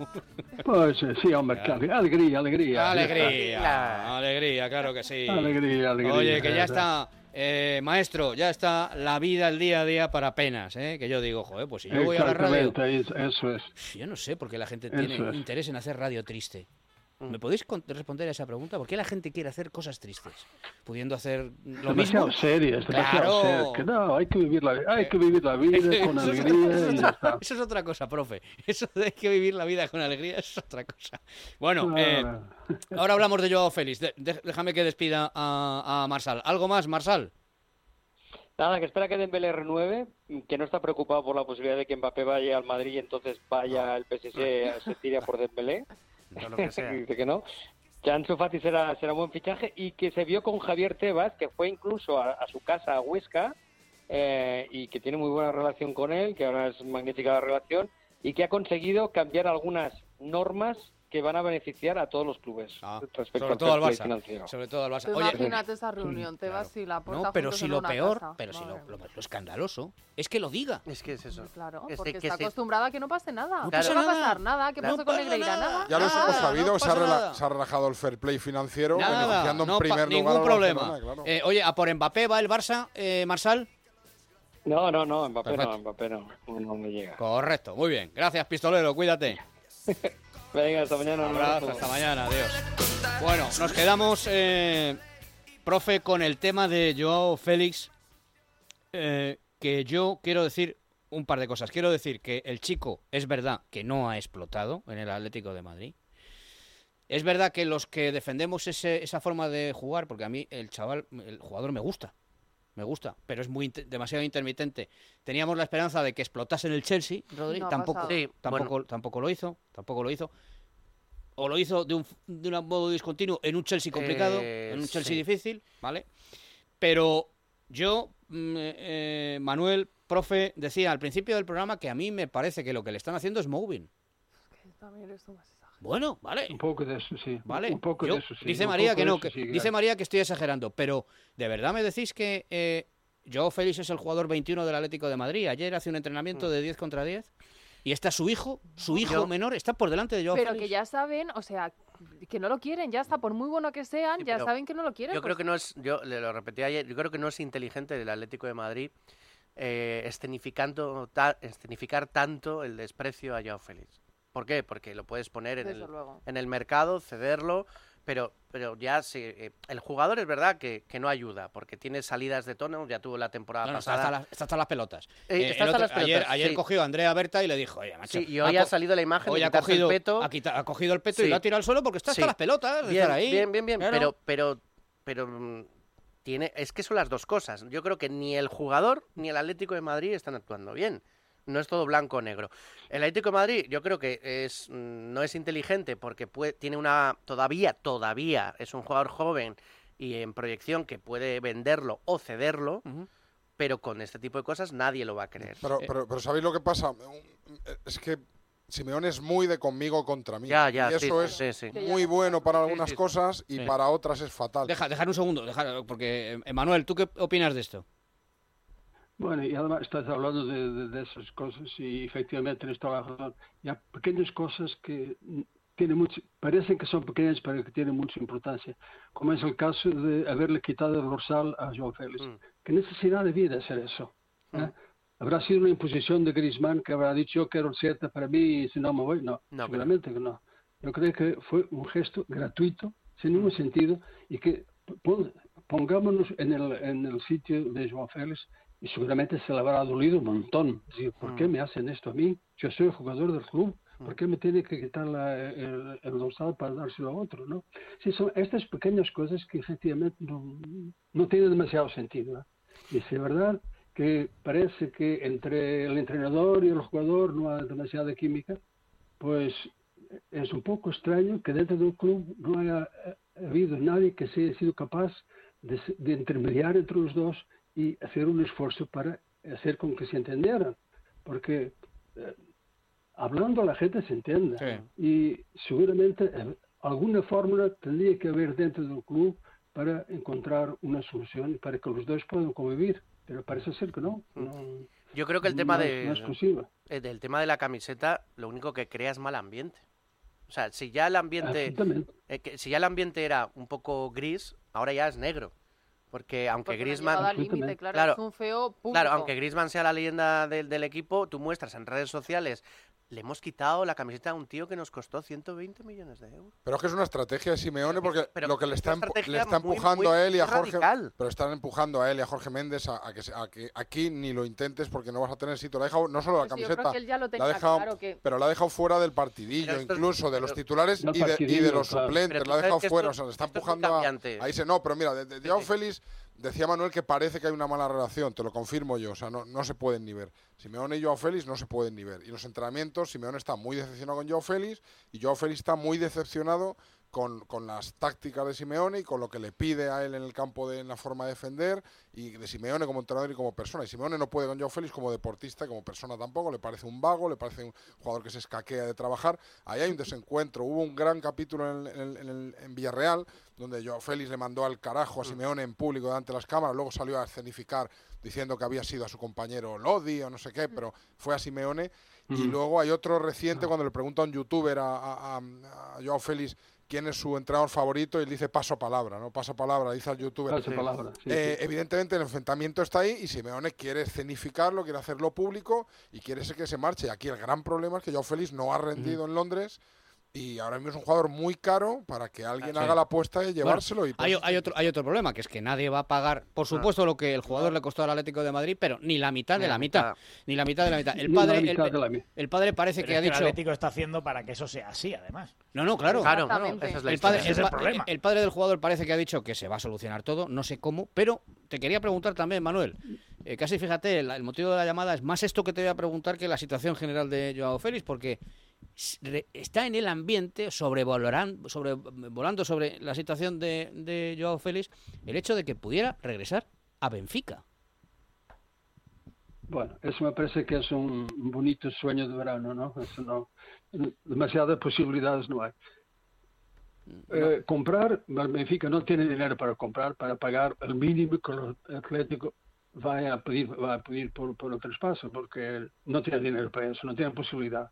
Pues eh, sí, hombre, claro. alegría, alegría. alegría, alegría, claro que sí. Alegría, alegría. Oye, que ya está, eh, maestro, ya está la vida el día a día para penas, ¿eh? Que yo digo, joder, pues si yo voy a la radio... Eso es. Yo no sé por qué la gente tiene es. interés en hacer radio triste. ¿Me podéis responder a esa pregunta? ¿Por qué la gente quiere hacer cosas tristes? Pudiendo hacer lo demasiado mismo. serias, demasiado Claro. serias. Que no, hay que vivir la, hay que vivir la vida con Eso es alegría otra- eso y es ya otra- está. Eso es otra cosa, profe. Eso de que vivir la vida con alegría es otra cosa. Bueno, eh, ahora hablamos de Joao Félix. De- de- déjame que despida a, a Marsal. ¿Algo más, Marsal? Nada, que espera que Dembélé renueve, que no está preocupado por la posibilidad de que Mbappé vaya al Madrid y entonces vaya al PSG se tire por Dembélé. Dice que no. Ansu Fati será, será buen fichaje y que se vio con Javier Tebas, que fue incluso a, a su casa a Huesca eh, y que tiene muy buena relación con él, que ahora es magnífica la relación y que ha conseguido cambiar algunas normas que van a beneficiar a todos los clubes respecto Sobre al todo al fair play Barça. financiero. Sobre todo al Barça. Oye, imagínate esa reunión, te vas y la no, pero si lo peor, casa. pero si lo, lo- lo escandaloso es que lo diga. Es que es eso. Claro, Es porque que está se- acostumbrada a que no pase nada. No No va a nada. pasar nada. ¿Qué No pasó con Negreira? Nada. Ya Nada, hemos sabido, no se, ha rela- se ha relajado el fair play financiero, Nada, beneficiando en primer ningún lugar al problema. Eh, oye, ¿a por Mbappé va el Barça, eh, Marsal? No, no, no, Mbappé Perfecto. no, Mbappé no, no, no me llega. Correcto, muy bien. Gracias, pistolero, cuídate. Venga, hasta mañana. Un abrazo, hasta mañana, adiós. Bueno, nos quedamos, eh, profe, con el tema de Joao Félix, eh, que yo quiero decir un par de cosas. Quiero decir que el chico es verdad que no ha explotado en el Atlético de Madrid. Es verdad que los que defendemos ese- esa forma de jugar, porque a mí el chaval, el jugador me gusta, me gusta, pero es muy inter- demasiado intermitente. Teníamos la esperanza de que explotase en el Chelsea, Rodri, No ha tampoco. Sí, tampoco, bueno. tampoco lo hizo, tampoco lo hizo. O lo hizo de un, de un modo discontinuo en un Chelsea complicado, Eh, en un Chelsea sí. difícil, ¿vale? Pero yo, mm, eh, Manuel, profe, decía al principio del programa que a mí me parece que lo que le están haciendo es moving. También eres tú más exagerado. Bueno, vale. Un poco de eso, sí. Vale. Un poco Yo- de eso, sí. Dice un María que no, eso, que- sí, dice. María que estoy exagerando, pero ¿de verdad me decís que eh, Joao Félix es el jugador 21 del Atlético de Madrid? Ayer hace un Mm. entrenamiento de 10 contra 10. y está su hijo, su hijo Yo- menor está por delante de Joao Pero Félix. que ya saben, o sea, que no lo quieren, ya está, por muy bueno que sean, ya saben que no lo quieren. Yo creo pues que no es, yo le lo repetí ayer, yo creo que no es inteligente del Atlético de Madrid eh, escenificando ta- escenificar tanto el desprecio a Joao Félix. ¿Por qué? Porque lo puedes poner en, el, en el mercado, cederlo, pero, pero ya se, eh, el jugador es verdad que, que no ayuda, porque tiene salidas de tono, ya tuvo la temporada No, no, está, pasada. hasta las, está hasta las pelotas. Eh, Eh, está el hasta otro- las ayer pelotas, ayer sí. cogió a Andrea Berta y le dijo, oye, macho. Sí, y hoy ha salido la imagen de hoy ha quitarse el cogido, peto. ha, quita- ha cogido el peto y lo ha tirado al suelo porque está hasta Sí. las pelotas bien, estar ahí. Bien, bien, bien. Claro. Pero, pero, pero mm, tiene, es que son las dos cosas. Yo creo que ni el jugador ni el Atlético de Madrid están actuando bien. No es todo blanco o negro. El Atlético de Madrid, yo creo que es mm, no es inteligente porque puede, tiene una todavía, todavía es un jugador joven y en proyección que puede venderlo o cederlo, pero con este tipo de cosas nadie lo va a creer. Pero, pero, pero ¿sabéis lo que pasa? Es que Simeone es muy de conmigo contra mí. Ya, ya, y sí, eso sí, es sí, sí. muy bueno para algunas sí. cosas y Sí. para otras es fatal. Deja, dejar un segundo, dejar, porque eh, Emanuel, ¿tú qué opinas de esto? Bueno, y además estás hablando de, de- de esas cosas y efectivamente tienes toda la razón. Y hay pequeñas cosas que mm, tienen mucho, parecen que son pequeñas pero que tienen mucha importancia, como es el caso de haberle quitado el dorsal a Joao Félix. ¿Qué necesidad había de hacer eso? ¿eh? ¿Habrá sido una imposición de Griezmann que habrá dicho yo quiero 7 para mí y si no me voy? No, No, seguramente que no. Yo creo que fue un gesto gratuito, sin ningún sentido, y que pon- pongámonos en el, en el sitio de Joao Félix y seguramente se le habrá dolido un montón. Decir, ¿por qué me hacen esto a mí? Yo soy el jugador del club. ¿Por qué me tiene que quitar la- el, el dorsal para dárselo a otro? ¿no? Sí, son estas pequeñas cosas que efectivamente no, no tienen demasiado sentido. ¿eh? Y si es verdad que parece que entre el entrenador y el jugador no hay demasiada química, pues es un poco extraño que dentro del club no haya eh, habido nadie que se haya sido capaz de, de intermediar entre los dos y hacer un esfuerzo para hacer con que se entendieran. Porque eh, hablando la gente se entiende. Y seguramente eh, alguna fórmula tendría que haber dentro del club para encontrar una solución y para que los dos puedan convivir. Pero parece ser que no. no Yo creo que el tema no de, no es eh, del tema de la camiseta, lo único que crea es mal ambiente. O sea, si ya el ambiente, eh, que- si ya el ambiente era un poco gris, ahora ya es negro. Porque aunque Porque Griezmann, al límite, claro, es un feo claro, aunque Griezmann sea la leyenda del, del equipo, tú muestras en redes sociales, le hemos quitado la camiseta a un tío que nos costó 120 millones de euros. Pero es que es una estrategia de Simeone porque pero lo que le es está, empu- le está empujando muy- a él y a Jorge. radical. Pero están empujando a él y a Jorge Méndez a, a que, se- a que aquí ni lo intentes porque no vas a tener sitio. Le ha dejado no solo la sí, camiseta, la ha dejado, claro que- pero la ha dejado fuera del partidillo, esto incluso de los titulares y de, y de los claro. suplentes. La ha dejado fuera, esto- o sea, le está esto es empujando a, a irse. No, pero mira, de, de Joao Félix decía Manuel que parece que hay una mala relación, te lo confirmo yo, o sea, no, no se pueden ni ver. Simeone y Joao Félix no se pueden ni ver. Y los entrenamientos, Simeone está muy decepcionado con Joao Félix y Joao Félix está muy decepcionado con, con las tácticas de Simeone y con lo que le pide a él en el campo de la forma de defender y de Simeone como entrenador y como persona. Y Simeone no puede con Joao Félix como deportista y como persona tampoco. Le parece un vago, le parece un jugador que se escaquea de trabajar. Ahí hay un desencuentro. Hubo un gran capítulo en, en en Villarreal donde Joao Félix le mandó al carajo a Simeone en público delante de las cámaras. Luego salió a escenificar diciendo que había sido a su compañero Lodi o no sé qué, pero fue a Simeone. Y luego hay otro reciente cuando le pregunta a un youtuber a, a, a- a Joao Félix quién es su entrenador favorito y él dice paso palabra, ¿no? Paso palabra, dice al youtuber. Paso palabra, sí, Eh, sí. Evidentemente el enfrentamiento está ahí y Simeone quiere escenificarlo, quiere hacerlo público y quiere ser que se marche. Aquí el gran problema es que Joao Félix no ha rendido en Londres y ahora mismo es un jugador muy caro para que alguien Ah, sí. haga la apuesta de Bueno, llevárselo. y por hay, otro, hay otro problema, que es que nadie va a pagar, por supuesto, lo que el jugador le costó al Atlético de Madrid, pero ni la mitad de la mitad. Ni la mitad de la mitad. El padre, mitad el, padre parece Pero que es ha que el dicho... Atlético está haciendo para que eso sea así, además. No, no, claro. Claro, Claro, esa es la el, padre, es el problema. el padre del jugador parece que ha dicho que se va a solucionar todo, no sé cómo, pero te quería preguntar también, Manuel, eh, casi fíjate, el, el motivo de la llamada es más esto que te voy a preguntar que la situación general de Joao Félix, porque re- está en el ambiente sobrevolando sobre, volando sobre la situación de, de Joao Félix el hecho de que pudiera regresar a Benfica. Bueno, eso me parece que es un bonito sueño de verano, ¿no? Eso no demasiadas posibilidades no hay. Eh, comprar, Benfica no tiene dinero para comprar, para pagar el mínimo que el Atlético vai a pedir, vai a pedir por, por o traspaso, porque não tem dinheiro para isso, não tem possibilidade.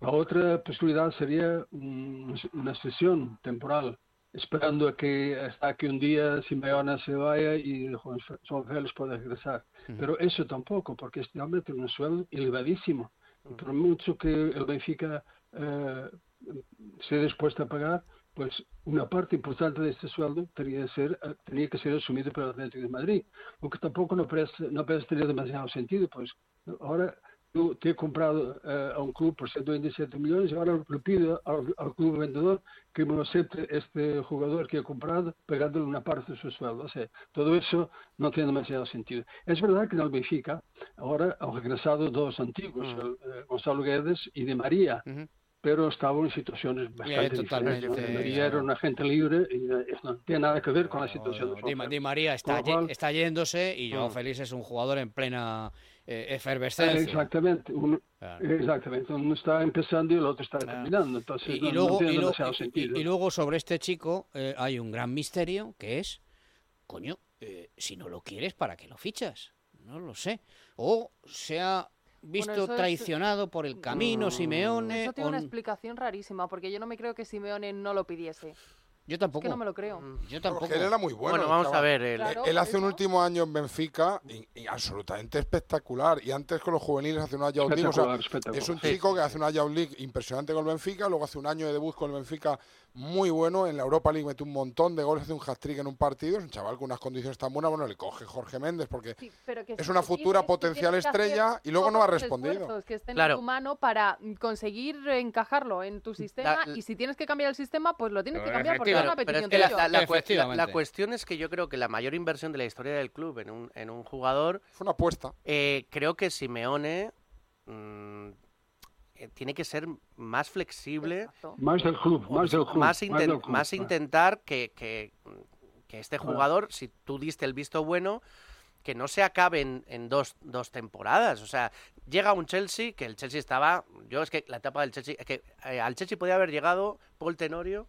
A outra possibilidade seria um, uma sessão temporal, esperando a que hasta que un día Simeone se vaya y Juan Félix pueda regresar. Pero eso tampoco, porque este hombre tiene un sueldo elevadísimo. Por mucho que el Benfica eh, esté dispuesto a pagar, pues una parte importante de este sueldo tenía, que ser, eh, tenía que ser asumido por el Atlético de Madrid, lo que tampoco no parece, no parece tener demasiado sentido, pues ahora tú te he comprado eh, a un club por 127 millones y ahora le pido al, al club vendedor que me acepte este jugador que he comprado pagándole una parte de su sueldo. O sea, todo eso no tiene demasiado sentido. Es verdad que en el Benfica ahora han regresado dos antiguos, el, eh, Gonzalo Guedes y Di María, pero estaban en situaciones bastante totalmente, diferentes. ¿no? Di sí. María era un agente libre y eh, no tiene nada que ver con la situación de Di, Di María está, cual- está yéndose y Joao Mm. Félix es un jugador en plena eh, efervescencia. Exactamente, uno, Claro. exactamente, uno está empezando y el otro está terminando, entonces Y, no, y no luego, tiene y, luego- y- sentido. y- y luego sobre este chico eh, hay un gran misterio que es, coño, eh, si no lo quieres, ¿para qué lo fichas? No lo sé. O se visto es- traicionado por el camino, Simeone. Eso tiene una explicación rarísima, porque yo no me creo que Simeone no lo pidiese. Yo Es tampoco. que no me lo creo. Yo Porque él era muy bueno. Bueno, vamos a ver, el- Claro, él hace un último año en Benfica y, y absolutamente espectacular. Y antes con los juveniles hace una Youth League. o sea, es un Sí, chico que hace una Youth League impresionante con el Benfica. Luego hace un año de debut con el Benfica muy bueno. En la Europa League mete un montón de goles, hace un hat-trick en un partido. Es un chaval con unas condiciones tan buenas. Bueno, le coge Jorge Méndez porque Pero que es una futura potencial estrella y luego no ha respondido. que estén Claro. en tu mano para mm, conseguir encajarlo en tu sistema La- y si tienes que cambiar el sistema, pues lo tienes que cambiar porque Claro, una pero petición es que la, la- cuestión es que yo creo que la mayor inversión de la historia del club en un, en un jugador. Fue una apuesta. creo que Simeone mm, eh, tiene que ser más flexible. Más del club, más del club. Más, más inten- del club, más claro. intentar que, que- que este Claro. jugador, si tú diste el visto bueno, que no se acabe en, en dos, dos temporadas. O sea, llega un Chelsea, que el Chelsea estaba. Yo es que la etapa del Chelsea. Es que eh, al Chelsea podía haber llegado Paul Tenorio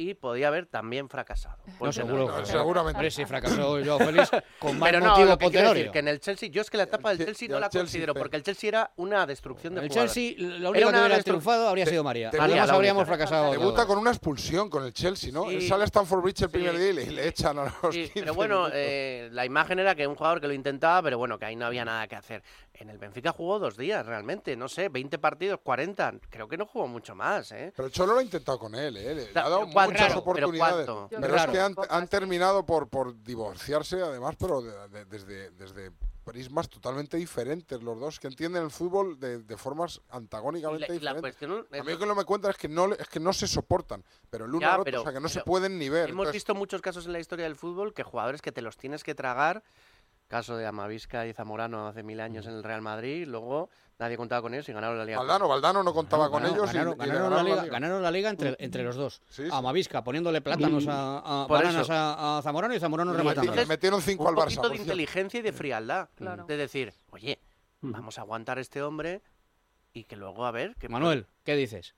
y podía haber también fracasado. No, seguro. Tenorio. seguramente. Hombre, si fracasó Joao Félix, con más Pero no, motivo lo que quiero decir, que en el Chelsea, yo es que la etapa del Chelsea no la Chelsea, considero, pero- porque el Chelsea era una destrucción de El jugadores. Chelsea, la Era única que hubiera destru- triunfado habría Te- sido María. te- Además habríamos única. fracasado. Debuta todos. con una expulsión con el Chelsea, ¿no? Sí. Él sale a Stamford Bridge el primer Sí. día y le, le echan a los Sí, 15 pero bueno, eh, la imagen era que un jugador que lo intentaba, pero bueno, que ahí no había nada que hacer. En el Benfica jugó dos días, realmente, no sé, 20 partidos, 40, creo que no jugó mucho más, ¿eh? Pero Cholo lo ha intentado con él, ¿eh? Le, le sea, ha dado ¿cuánto? muchas Pero oportunidades. ¿cuánto? Pero, es que han, han terminado por, por divorciarse, además, pero de- de- desde, desde prismas totalmente diferentes los dos, que entienden el fútbol de, de formas antagónicamente la- la diferentes. cuestión A mí lo que no me cuentan es que no, le- es que no se soportan, pero el uno Ya, al otro, pero- o sea, que no se pero pueden ni ver. Hemos Entonces, visto muchos casos en la historia del fútbol que jugadores que te los tienes que tragar, caso de Amavisca y Zamorano hace mil años en el Real Madrid, luego nadie contaba con ellos y ganaron la Liga. Valdano, Valdano no contaba con Ganaron- ellos y- ganaron, y la la liga, liga. ganaron la liga entre, entre los dos. Sí, sí. A Mavisca poniéndole plátanos a, a bananas a, a Zamorano y Zamorano rematando. metieron- metieron cinco un al Barça, poquito por de inteligencia y de frialdad. Claro. De decir, oye, vamos a aguantar a este hombre y que luego a ver... Que Manuel, ¿qué dices?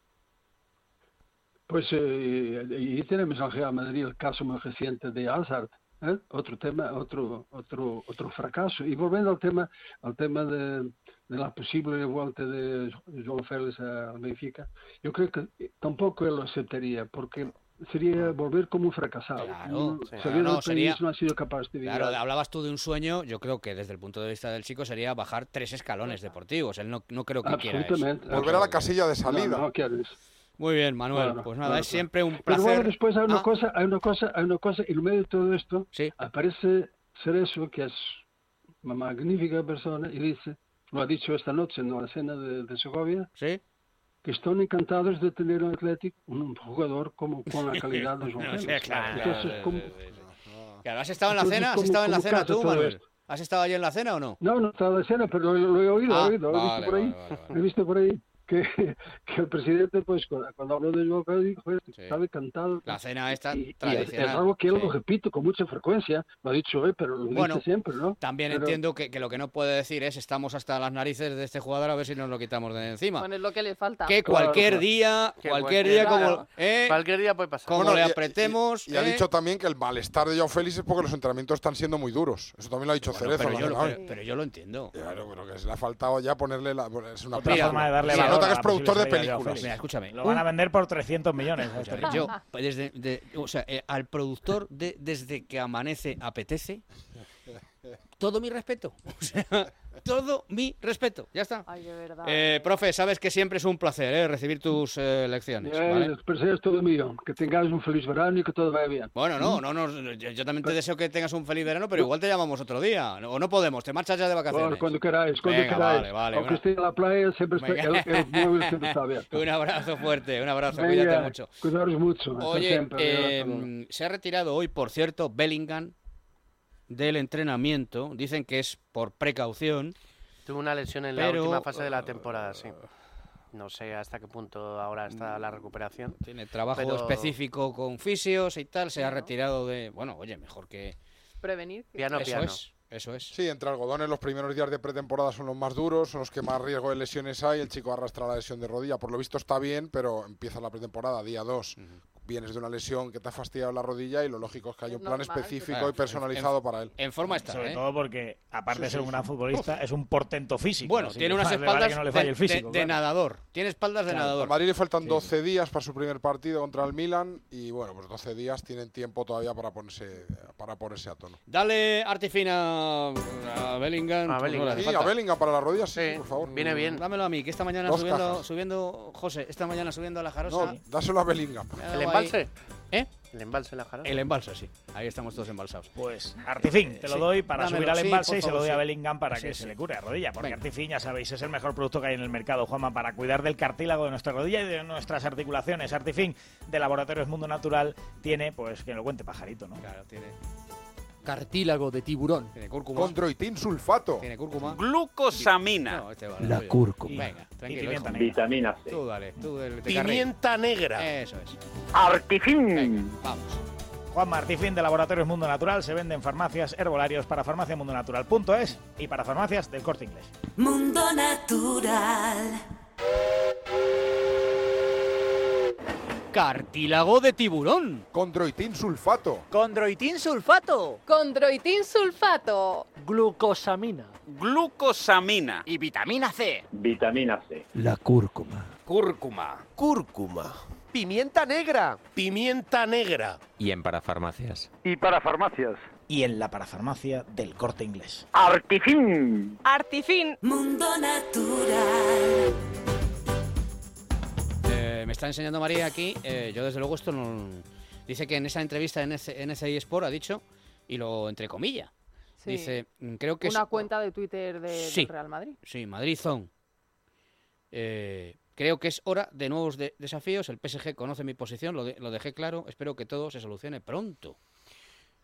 Pues eh, y tenemos en Real Madrid el caso muy reciente de Hazard, ¿eh? otro tema, otro, otro, otro fracaso. Y volviendo al tema, al tema de, de la posible vuelta de João Félix al Benfica, yo creo que tampoco él lo aceptaría, porque sería volver como un fracasado. Claro, No, sí. sabiendo No, sería- no ha sido capaz de Claro, lidiar. hablabas tú de un sueño, yo creo que desde el punto de vista del chico sería bajar tres escalones deportivos. Él no, no creo que quiera eso. Volver a la casilla de No, salida. no quieres. Muy bien, Manuel. Pues nada, es claro. siempre un Pero placer. bueno, después hay una Ah, cosa, hay una cosa, hay una cosa, y en medio de todo esto aparece Cerezo, que es una magnífica persona, y dice, lo ha dicho esta noche en la cena de, de Segovia, ¿Sí? que están encantados de tener en Atlético un jugador como con la calidad de No claro, Entonces, sí, ¿cómo- sí, sí, sí. Claro, ¿Has estado en la Entonces, cena? ¿Has ¿cómo- estado en la cena tú, Manuel? esto? ¿Has estado allí en la cena o no? No, no estaba de cena, pero lo, lo he oído, Ah, he oído, he vale, visto por ahí, vale, vale, he visto por ahí que, que el presidente, pues, cuando, habló de Joao Félix, dijo, "Joder, estaba encantado. La cena esta Y es, tradicional. es algo que él sí. lo repite con mucha frecuencia. Lo ha dicho hoy, pero lo Bueno, dice siempre, ¿no? También Pero- entiendo que, que lo que no puede decir es estamos hasta las narices de este jugador a ver si nos lo quitamos de encima. Bueno, es lo que le falta. que cualquier día, Que cualquier día como claro. eh, Cualquier día puede pasar. como Bueno, le y- y- apretemos, Y, ha eh, dicho también que el malestar de Joao Félix es porque los entrenamientos están siendo muy duros. Eso también lo ha dicho Bueno, Cerezo. pero, yo lo, pero, pero yo lo entiendo. Claro, pero que se le ha faltado ya ponerle la. Es una forma de darle valor nota que es la productor de Joao películas. Mira, escúchame. Lo van a vender por 300 millones. este yo, pues, desde, de- o sea, eh, al productor de Desde que amanece apetece, todo mi respeto. O sea, todo mi respeto. Ya está. Ay, de verdad. Eh, profe, sabes que siempre es un placer eh, recibir tus eh, lecciones. ¿vale? el placer es todo mío. Que tengáis un feliz verano y que todo vaya bien. Bueno, no, no, no, yo, yo también te deseo que tengas un feliz verano, pero igual te llamamos otro día. O no podemos, te marchas ya de vacaciones. Bueno, cuando queráis, cuando Venga, queráis. vale, vale, Aunque una- esté en la playa, siempre está, el, el móvil siempre está abierto. Un abrazo fuerte, un abrazo, Venga, cuídate mucho. Cuidaros mucho. Oye, siempre, eh, hasta luego. se ha retirado hoy, por cierto, Bellingham del entrenamiento. Dicen que es por precaución. Tuvo una lesión en la última fase de la temporada, sí. No sé hasta qué punto ahora está la recuperación. Tiene trabajo Pero- específico con fisios y tal. Se ha retirado de. Bueno, oye, mejor que. Prevenir. Piano, eso piano. es, eso es. Sí, entre algodones los primeros días de pretemporada son los más duros, son los que más riesgo de lesiones hay. El chico arrastra la lesión de rodilla. Por lo visto está bien, pero empieza la pretemporada día 2. Vienes de una lesión que te ha fastidiado la rodilla y lo lógico es que hay un plan normal, específico claro. y personalizado En- para él. En forma está, Sobre ¿eh? todo porque, aparte Sí, de ser sí, un gran sí. futbolista, es un portento físico. Bueno, así tiene que unas vale espaldas que no le de- falle el de, físico, de claro. nadador. Tiene espaldas de Claro, A nadador. Madrid le faltan Sí. 12 días para su primer partido contra el Milan y bueno, pues 12 días tienen tiempo todavía para ponerse para ponerse a tono. Dale artifina a Bellingham. A no Bellingham. hace Sí, a falta. Bellingham para la rodilla, sí, Sí, por favor. viene bien. Dámelo a mí, que esta mañana subiendo, subiendo, José, esta mañana subiendo a la jarosa. No, dáselo a Bellingham. me ha ¿El dado ahí- embalse? ¿Eh? ¿El embalse la jara? El embalse, sí. Ahí estamos todos embalsados. Pues Artifin, te lo Sí, doy para dámelo, subir al sí, embalse y se lo doy a. Bellingham para Sí, que sí. se le cure la rodilla. Porque Venga. Artifin, ya sabéis, es el mejor producto que hay en el mercado, Juanma, para cuidar del cartílago de nuestra rodilla y de nuestras articulaciones. Artifin, de Laboratorios Mundo Natural, tiene, pues que lo cuente pajarito, ¿no? Claro, tiene, Cartílago de tiburón. tiene cúrcuma. Condroitin sulfato. Tiene cúrcula. Glucosamina. No, este vale, La tuyo. cúrcuma. Venga, Y tranquilo. pimienta negra. Vitamina C. Tú dale, tú. Pimienta negra. Eso es. Artifin. Vamos. Juan Martifín de Laboratorios Mundo Natural se vende en farmacias herbolarios para farmaciamundonatural.es y para farmacias del corte inglés. Mundo Natural. Cartílago de tiburón. Condroitin sulfato. Condroitin sulfato. Condroitin sulfato. Glucosamina. Glucosamina. Y vitamina C. Vitamina C. La cúrcuma. Cúrcuma. Cúrcuma. Pimienta negra. Pimienta negra. Y en parafarmacias. Y para farmacias. Y en la parafarmacia del corte inglés. Artifin. Artifin. Mundo Natural. Me está enseñando María aquí. eh, yo, desde luego, esto no. Dice que en esa entrevista en NCI Sport ha dicho, y lo entre comillas, Sí. dice: mm, Creo que Una es. cuenta de Twitter de, Sí. del Real Madrid. Sí, Madrid Zone. Eh, creo que es hora de nuevos de- desafíos. El PSG conoce mi posición, lo, de- lo dejé claro. Espero que todo se solucione pronto.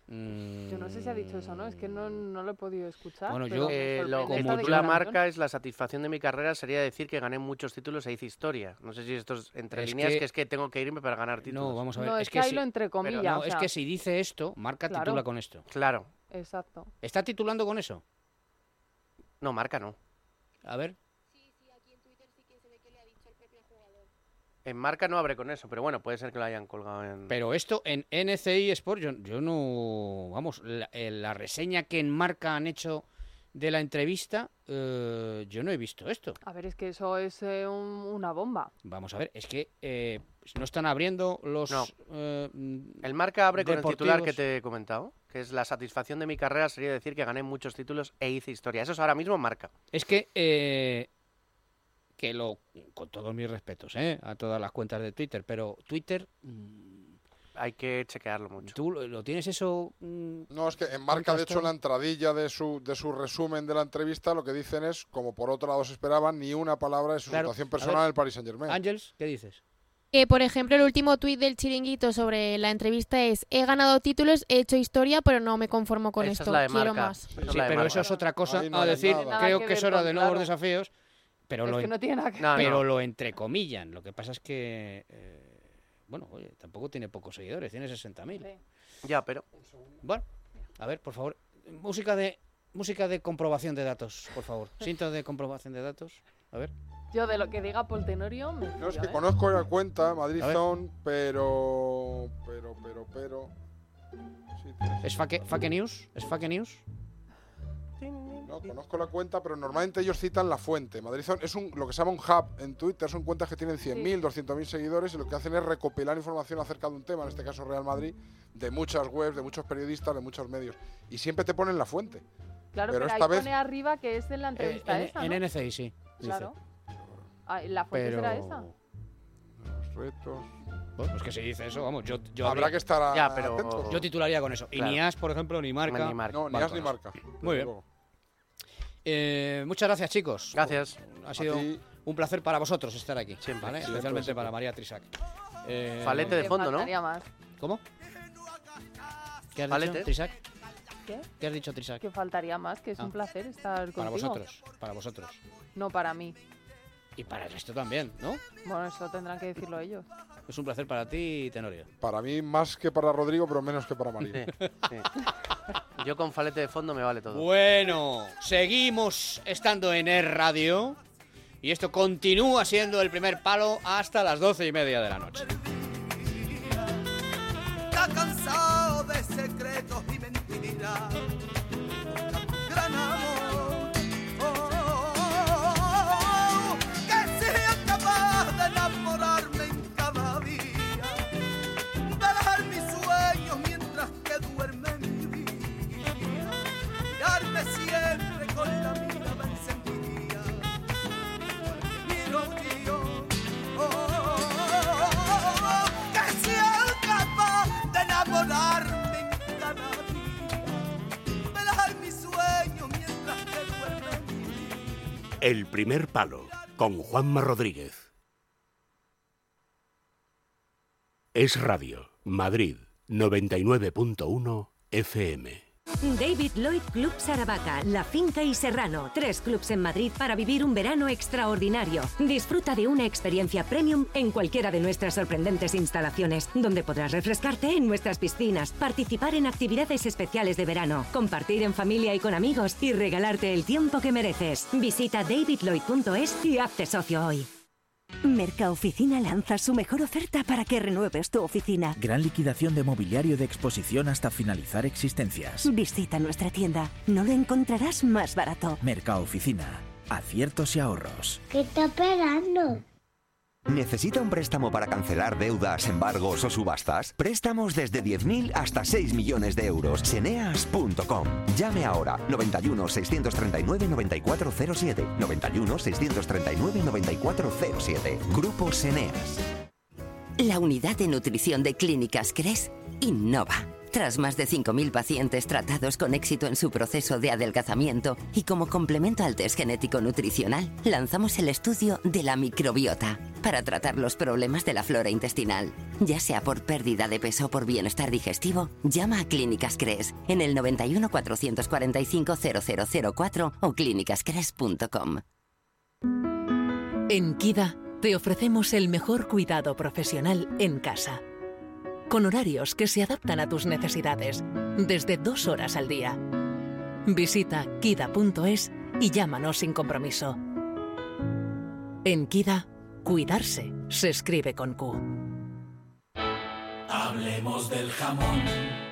Mm, Yo no sé si ha dicho eso, ¿no? Es que no, no lo he podido escuchar. Bueno, pero yo- Eh, lo esta titula declaración. marca es la satisfacción de mi carrera sería decir que gané muchos títulos e hice historia. No sé si esto es entre Es líneas que- que... es que tengo que irme para ganar títulos. No, vamos a ver. No, es que si- ahí lo entre comillas, no, o es que si dice esto, marca Claro. titula con esto. Claro. Exacto. ¿Está titulando con eso? No, marca no. A ver. En marca no abre con eso, pero bueno, puede ser que lo hayan colgado en... Pero esto en NCI Sport, yo, yo no. Vamos, la, eh, la reseña que en marca han hecho de la entrevista, eh, yo no he visto esto. A ver, es que eso es eh, un- una bomba. Vamos a ver, es que eh, no están abriendo los. No. eh, El marca abre con el titular que te he comentado, que es la satisfacción de mi carrera sería decir que gané muchos títulos e hice historia. Eso es ahora mismo marca. Es que. Que lo. Con todos mis respetos, ¿eh? A todas las cuentas de Twitter, pero Twitter. mm, Hay que chequearlo mucho. ¿Tú lo, lo tienes eso.? mm, No, es que en marca, de hecho, la entradilla de su, de su resumen de la entrevista, lo que dicen es, como por otro lado se esperaban, ni una palabra de su Claro. situación personal ver, en el Paris Saint Germain. Ángels, ¿qué dices? Que, por ejemplo, el último tuit del chiringuito sobre la entrevista es: He ganado títulos, he hecho historia, pero no me conformo con Esa es esto. la de Quiero marca. más. Es Sí, pero marca. eso es otra cosa no a decir. nada. Nada Creo que que es hora de nuevos claro. desafíos. Pero Es lo que no tiene nada que No, pero no. lo entrecomillan. Lo que pasa es que, eh, bueno, oye, tampoco tiene pocos seguidores, tiene 60.000. Ya, pero. Bueno, a ver, por favor, música de música de comprobación de datos, por favor. Cinta de comprobación de datos. A ver. Yo de lo que diga Paul Tenorio me No, es que ¿eh? conozco la cuenta, Madrid. Zone, pero. Pero, pero, pero. Sí, ¿Es fake, fake news? ¿Es fake news? No, conozco la cuenta, pero normalmente ellos citan la fuente. Madrid Zone es un, lo que se llama un hub en Twitter, son cuentas que tienen 100.000, 200.000 seguidores y lo que hacen es recopilar información acerca de un tema, en este caso Real Madrid, de muchas webs, de muchos periodistas, de muchos medios. Y siempre te ponen la fuente. Claro, pero pero, esta ahí vez- pone arriba que es en la entrevista en, esa, en ¿no? NCI, sí. dice. Claro. Ah, La fuente Pero... será esa. Los retos. Bueno, pues que se dice eso, vamos. Yo, yo Habrá habría- que estar a- Ya, pero- atentos. Yo titularía con eso. Y Claro. ni As, por ejemplo, ni Marca. Ni Marca. No, ni as ni marca. Muy bien. Eh, muchas gracias, chicos. Gracias. Ha sido un placer para vosotros estar aquí. Siempre. ¿vale? Sí, Especialmente siempre. para María Trisac. Eh, Falete de fondo, ¿no? más. ¿Cómo? ¿Qué has Falete. dicho, Trisac? ¿Qué? ¿Qué has dicho, Trisac? Que faltaría más, que es Ah. un placer estar Para contigo. vosotros, para vosotros. No para mí. Y para el resto también, ¿no? Bueno, eso tendrán que decirlo ellos. Es un placer para ti, Tenorio. Para mí más que para Rodrigo, pero menos que para Sí, María. sí. Yo con falete de fondo me vale todo. Bueno, seguimos estando en Air Radio y esto continúa siendo el primer palo hasta las doce y media de la noche. El primer palo con Juanma Rodríguez. Es Radio, Madrid, 99.1 FM. David Lloyd Club Saravaca, La Finca y Serrano. Tres clubs en Madrid para vivir un verano extraordinario. Disfruta de una experiencia premium en cualquiera de nuestras sorprendentes instalaciones, donde podrás refrescarte en nuestras piscinas, participar en actividades especiales de verano, compartir en familia y con amigos y regalarte el tiempo que mereces. Visita davidlloyd.es y hazte socio hoy. Mercaoficina lanza su mejor oferta para que renueves tu oficina. Gran liquidación de mobiliario de exposición hasta finalizar existencias. Visita nuestra tienda. No lo encontrarás más barato. Mercaoficina. Aciertos y ahorros. ¿Qué está esperando? ¿Necesita un préstamo para cancelar deudas, embargos o subastas? Préstamos desde 10.000 hasta 6 millones de euros. Seneas.com. Llame ahora 91 639 9407. 91 639 9407. Grupo Seneas. La unidad de nutrición de Clínicas Cres innova. Tras más de 5.000 pacientes tratados con éxito en su proceso de adelgazamiento y como complemento al test genético nutricional, lanzamos el estudio de la microbiota para tratar los problemas de la flora intestinal. Ya sea por pérdida de peso o por bienestar digestivo, llama a Clínicas Cres en el 91 445 0004 o clínicascres.com. En Kida te ofrecemos el mejor cuidado profesional en casa. Con horarios que se adaptan a tus necesidades, desde dos horas al día. Visita kida.es y llámanos sin compromiso. En Kida, cuidarse se escribe con Q. Hablemos del jamón.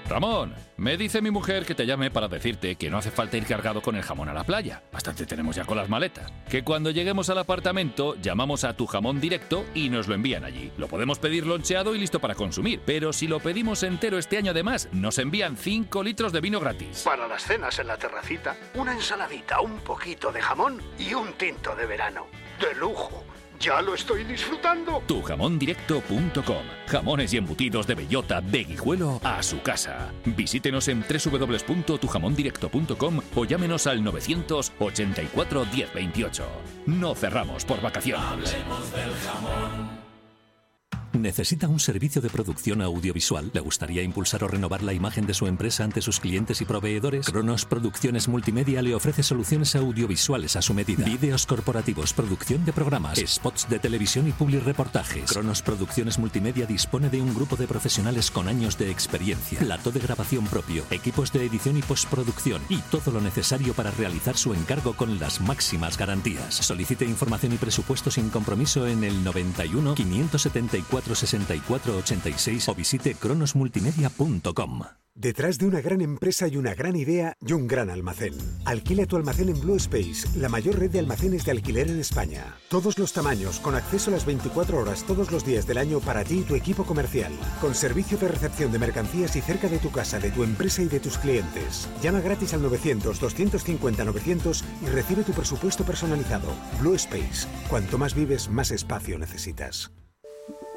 Ramón, me dice mi mujer que te llame para decirte que no hace falta ir cargado con el jamón a la playa. Bastante tenemos ya con las maletas. Que cuando lleguemos al apartamento llamamos a tu jamón directo y nos lo envían allí. Lo podemos pedir loncheado y listo para consumir. Pero si lo pedimos entero este año además, nos envían 5 litros de vino gratis. Para las cenas en la terracita, una ensaladita, un poquito de jamón y un tinto de verano. ¡De lujo! ¡Ya lo estoy disfrutando! Tujamondirecto.com Jamones y embutidos de bellota de guijuelo a su casa. Visítenos en www.tujamondirecto.com o llámenos al 984 1028. No cerramos por vacaciones. Hablemos del jamón. ¿Necesita un servicio de producción audiovisual? ¿Le gustaría impulsar o renovar la imagen de su empresa ante sus clientes y proveedores? Cronos Producciones Multimedia le ofrece soluciones audiovisuales a su medida. Vídeos corporativos, producción de programas, spots de televisión y public reportajes. Cronos Producciones Multimedia dispone de un grupo de profesionales con años de experiencia, plato de grabación propio, equipos de edición y postproducción y todo lo necesario para realizar su encargo con las máximas garantías. Solicite información y presupuesto sin compromiso en el 91 574 64 86 o visite cronosmultimedia.com. Detrás de una gran empresa y una gran idea y un gran almacén. Alquila tu almacén en Blue Space, la mayor red de almacenes de alquiler en España. Todos los tamaños, con acceso a las 24 horas todos los días del año para ti y tu equipo comercial. Con servicio de recepción de mercancías y cerca de tu casa, de tu empresa y de tus clientes. Llama gratis al 900-250-900 y recibe tu presupuesto personalizado. Blue Space. Cuanto más vives, más espacio necesitas.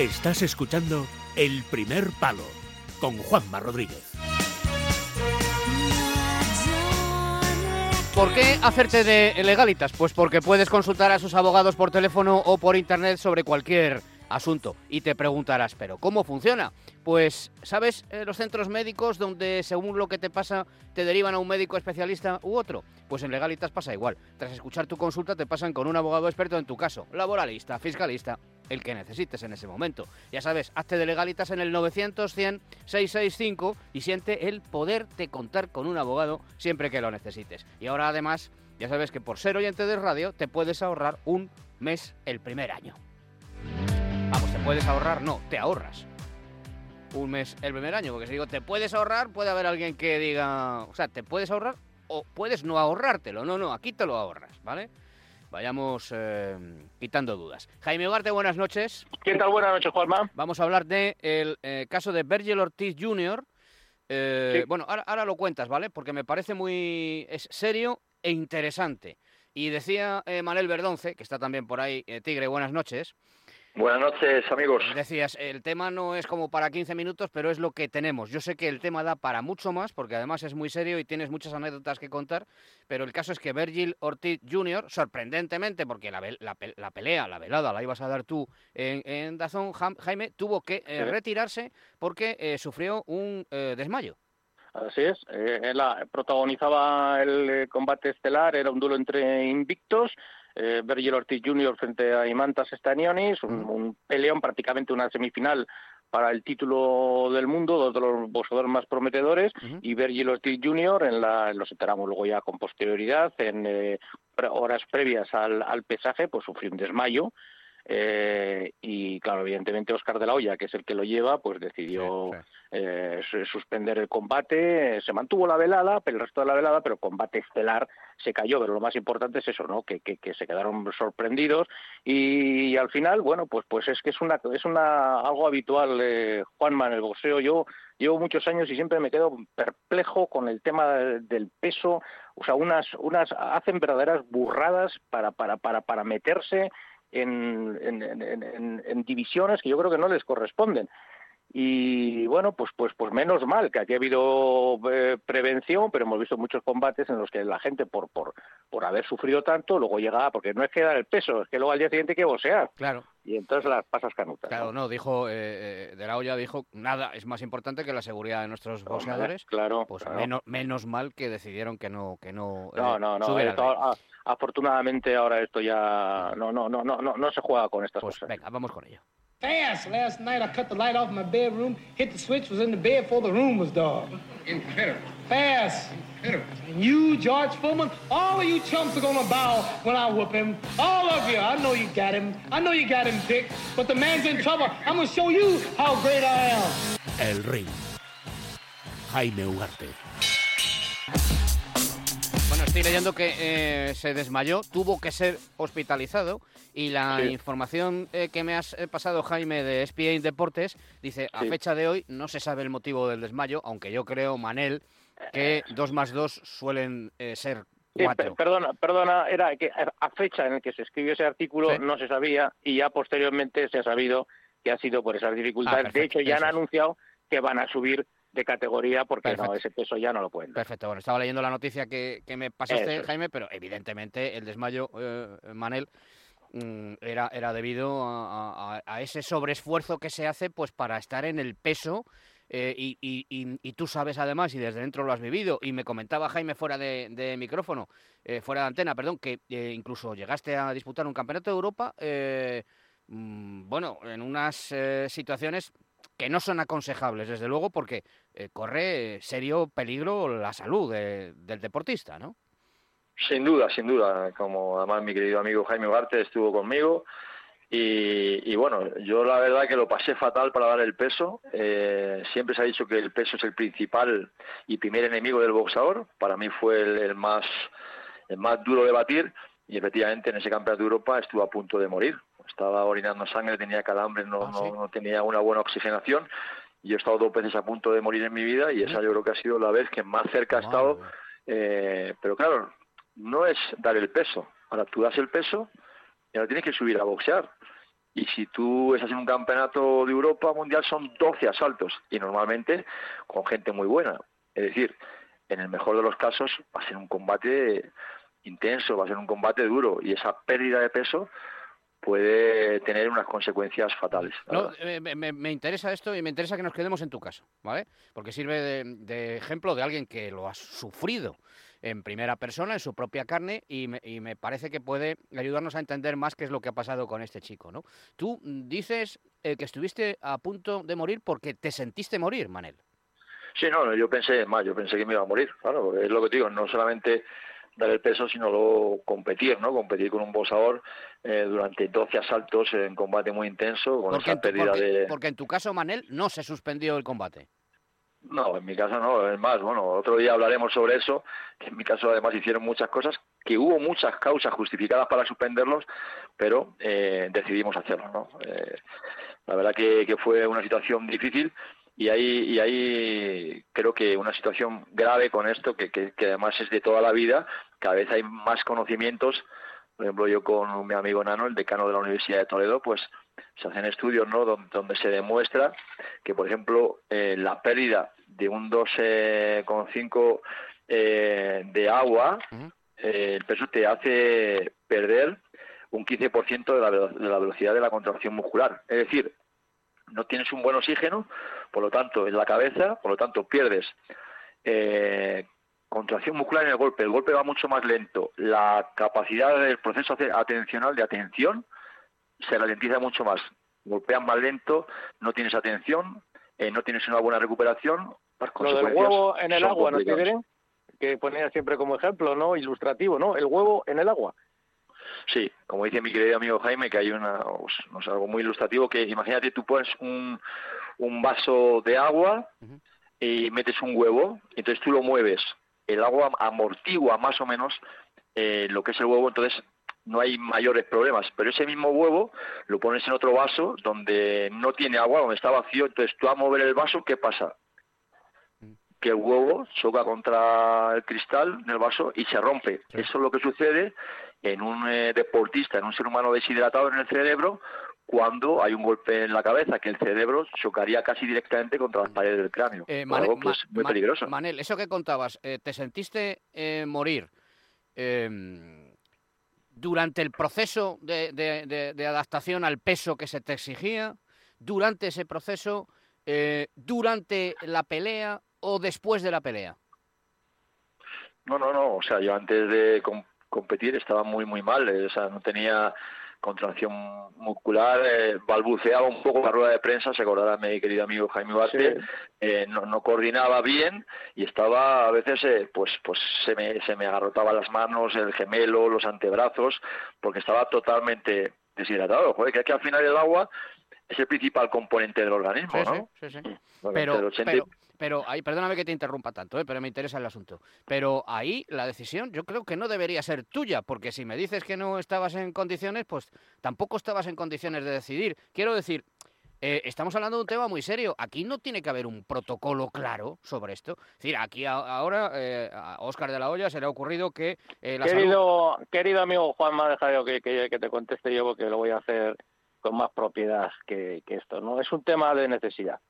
Estás escuchando El Primer Palo con Juanma Rodríguez. ¿Por qué hacerte de legalitas? Pues porque puedes consultar a sus abogados por teléfono o por internet sobre cualquier asunto. Y te preguntarás, ¿pero cómo funciona? Pues, ¿sabes eh, los centros médicos donde según lo que te pasa te derivan a un médico especialista u otro? Pues en Legalitas pasa igual. Tras escuchar tu consulta te pasan con un abogado experto en tu caso, laboralista, fiscalista, el que necesites en ese momento. Ya sabes, hazte de Legalitas en el 900 100 665 y siente el poder de contar con un abogado siempre que lo necesites. Y ahora además, ya sabes que por ser oyente de radio te puedes ahorrar un mes el primer año. Puedes ahorrar, no, te ahorras un mes el primer año. Porque si digo te puedes ahorrar, puede haber alguien que diga, o sea, te puedes ahorrar o puedes no ahorrártelo. No, no, aquí te lo ahorras, ¿vale? Vayamos eh, quitando dudas. Jaime Ugarte, buenas noches. ¿Qué tal? Buenas noches, Juanma. Vamos a hablar del de eh, caso de Virgil Ortiz Jr. Eh, Sí. Bueno, ahora, ahora lo cuentas, ¿vale? Porque me parece muy es serio e interesante. Y decía Manel Verdonce, que está también por ahí, Tigre, buenas noches. Buenas noches, amigos. Decías, el tema no es como para 15 minutos, pero es lo que tenemos. Yo sé que el tema da para mucho más, porque además es muy serio y tienes muchas anécdotas que contar, pero el caso es que Virgil Ortiz Jr., sorprendentemente, porque la, la la pelea, la velada, la ibas a dar tú en, en Dazón, Jaime, tuvo que eh, retirarse porque eh, sufrió un eh, desmayo. Así es. eh, él protagonizaba el combate estelar, era un duelo entre invictos. Eh, Virgil Ortiz Jr. frente a Imantas Stanionis, un, un peleón, prácticamente una semifinal para el título del mundo, dos de los boxeadores más prometedores, y Virgil Ortiz Jr. en, la, los enteramos luego ya con posterioridad, en eh, horas previas al, al pesaje, pues sufrió un desmayo. Eh, y claro, evidentemente Oscar de la Hoya, que es el que lo lleva, pues decidió eh, su- suspender el combate. Se mantuvo la velada, pero el resto de la velada, pero el combate estelar se cayó. Pero lo más importante es eso, ¿no? Que, que, que se quedaron sorprendidos y, al final, bueno, pues pues es que es una es una algo habitual, eh, Juanma, en el boxeo. Yo llevo muchos años y siempre me quedo perplejo con el tema del peso. O sea, unas unas hacen verdaderas burradas para para para para meterse en, en, en, en- divisiones que yo creo que no les corresponden. Y bueno, pues pues pues menos mal que aquí ha habido eh, prevención, pero hemos visto muchos combates en los que la gente por por por haber sufrido tanto luego llega porque no es que dar el peso, es que luego al día siguiente hay que boxear. Claro. Y entonces las pasas canutas. Claro, no, dijo, eh, eh, de la olla dijo, nada es más importante que la seguridad de nuestros boxeadores. claro, Pues claro. menos, menos mal que decidieron que no, que no, No, eh, no, no. subir al esto, ring. a- afortunadamente ahora esto ya no no no no no, no se juega con estas cosas. Venga, vamos con ello. Fast. Last night I cut the light off my bedroom, hit the switch, was in the bed before the room was dark. Incredible. Fast. Incredible. And you, George Foreman, all of you chumps are gonna bow when I whoop him. All of you. I know you got him. I know you got him, Dick. But the man's in trouble. I'm gonna show you how great I am. El ring. Jaime Ugarte. Estoy leyendo que eh, se desmayó, tuvo que ser hospitalizado y la Sí. información eh, que me has eh, pasado, Jaime, de SPA Deportes, dice, a Sí. fecha de hoy no se sabe el motivo del desmayo, aunque yo creo, Manel, que dos más dos suelen eh, ser Sí, cuatro. per- perdona, perdona, era que a fecha en la que se escribió ese artículo Sí. no se sabía y ya posteriormente se ha sabido que ha sido por esas dificultades. Ah, de hecho, perfecto, ya han anunciado que van a subir de categoría porque no, ese peso ya no lo pueden dar. Perfecto, bueno, estaba leyendo la noticia que, que me pasaste, Eso. Jaime, pero evidentemente el desmayo, eh, Manel, mm, era, era debido a, a- a ese sobreesfuerzo que se hace pues para estar en el peso eh, y, y- y- y tú sabes además, y desde dentro lo has vivido, y me comentaba Jaime fuera de, de micrófono, eh, fuera de antena, perdón, que eh, incluso llegaste a disputar un campeonato de Europa, eh, mm, bueno, en unas eh, situaciones que no son aconsejables, desde luego, porque eh, corre serio peligro la salud de- del deportista, ¿no? Sin duda, sin duda. Como además mi querido amigo Jaime Ugarte estuvo conmigo. Y, y bueno, yo la verdad que lo pasé fatal para dar el peso. Eh, siempre se ha dicho que el peso es el principal y primer enemigo del boxeador. Para mí fue el, el más, el más duro de batir. Y efectivamente en ese campeonato de Europa estuve a punto de morir. Estaba orinando sangre, tenía calambre, no, Ah, no, no tenía una buena oxigenación. Y yo he estado dos veces a punto de morir en mi vida y esa yo creo que ha sido la vez que más cerca he estado. Eh, pero claro, no es dar el peso. Ahora tú das el peso y ahora tienes que subir a boxear. Y si tú estás en un campeonato de Europa mundial son 12 asaltos y normalmente con gente muy buena. Es decir, en el mejor de los casos va a ser un combate intenso, va a ser un combate duro y esa pérdida de peso puede tener unas consecuencias fatales. No, eh, me, me- me interesa esto y me interesa que nos quedemos en tu caso, ¿vale? Porque sirve de, de ejemplo de alguien que lo ha sufrido en primera persona, en su propia carne, y me, y me parece que puede ayudarnos a entender más qué es lo que ha pasado con este chico, ¿no? Tú dices eh, que estuviste a punto de morir porque te sentiste morir, Manel. Sí, no, yo pensé, más, yo pensé que me iba a morir, claro, es lo que te digo, no solamente dar el peso, sino luego competir, ¿no? Competir con un boxeador eh, durante 12 asaltos en combate muy intenso, con Porque esa tu, pérdida porque- de... porque en tu caso, Manel, no se suspendió el combate. No, en mi caso no, es más, bueno, otro día hablaremos sobre eso, que en mi caso además hicieron muchas cosas, que hubo muchas causas justificadas para suspenderlos, pero eh, decidimos hacerlo, ¿no? Eh, la verdad que, que fue una situación difícil y ahí, y ahí creo que una situación grave con esto, que, que, que además es de toda la vida, cada vez hay más conocimientos, por ejemplo yo con mi amigo Nano, el decano de la Universidad de Toledo, pues se hacen estudios ¿no? donde, donde se demuestra que, por ejemplo, eh, la pérdida de un 12,5 eh, de agua, eh, el peso te hace perder un 15% de la, de la velocidad de la contracción muscular. Es decir, no tienes un buen oxígeno, por lo tanto, en la cabeza, por lo tanto, pierdes eh, contracción muscular en el golpe. El golpe va mucho más lento. La capacidad del proceso ate- atencional de atención se ralentiza mucho más. Golpeas más lento, no tienes atención, eh, no tienes una buena recuperación. Lo del huevo en el agua, ¿no, complicadas. Tigre? Que ponía siempre como ejemplo, ¿no? Ilustrativo, ¿no? El huevo en el agua. Sí, como dice mi querido amigo Jaime, que hay una, pues, no sé, algo muy ilustrativo, que imagínate tú pones un, un vaso de agua y metes un huevo, y entonces tú lo mueves. El agua amortigua más o menos eh, lo que es el huevo, entonces no hay mayores problemas. Pero ese mismo huevo lo pones en otro vaso donde no tiene agua, donde está vacío, entonces tú a mover el vaso, ¿qué pasa? que el huevo choca contra el cristal del vaso y se rompe. Eso es lo que sucede en un eh, deportista, en un ser humano deshidratado en el cerebro, cuando hay un golpe en la cabeza, que el cerebro chocaría casi directamente contra las paredes del cráneo. Eh, Manel, algo que es muy peligroso. Manel, eso que contabas, eh, ¿te sentiste eh, morir eh, durante el proceso de, de- de- de adaptación al peso que se te exigía? ¿Durante ese proceso? eh, ¿Durante la pelea o después de la pelea? No, no, no. O sea, yo antes de com- competir estaba muy, muy mal. O sea, no tenía contracción muscular, eh, balbuceaba un poco la rueda de prensa, se acordará mi querido amigo Jaime Vázquez, eh, no, no coordinaba bien y estaba a veces, eh, pues, pues se me, se me agarrotaban las manos, el gemelo, los antebrazos, porque estaba totalmente deshidratado. Joder, que es que al final el agua es el principal componente del organismo, Sí, ¿no? sí, sí, sí. Pero, el 80 pero, pero ahí, perdóname que te interrumpa tanto, ¿eh? pero me interesa el asunto. Pero ahí la decisión yo creo que no debería ser tuya, porque si me dices que no estabas en condiciones, pues tampoco estabas en condiciones de decidir. Quiero decir, eh, estamos hablando de un tema muy serio. Aquí no tiene que haber un protocolo claro sobre esto. Es decir, aquí a- ahora eh, a Óscar de la Hoya se le ha ocurrido que eh, la salud... Querido, querido amigo Juanma, deja yo que, que, que te conteste yo porque lo voy a hacer con más propiedad que, que esto. no Es un tema de necesidad.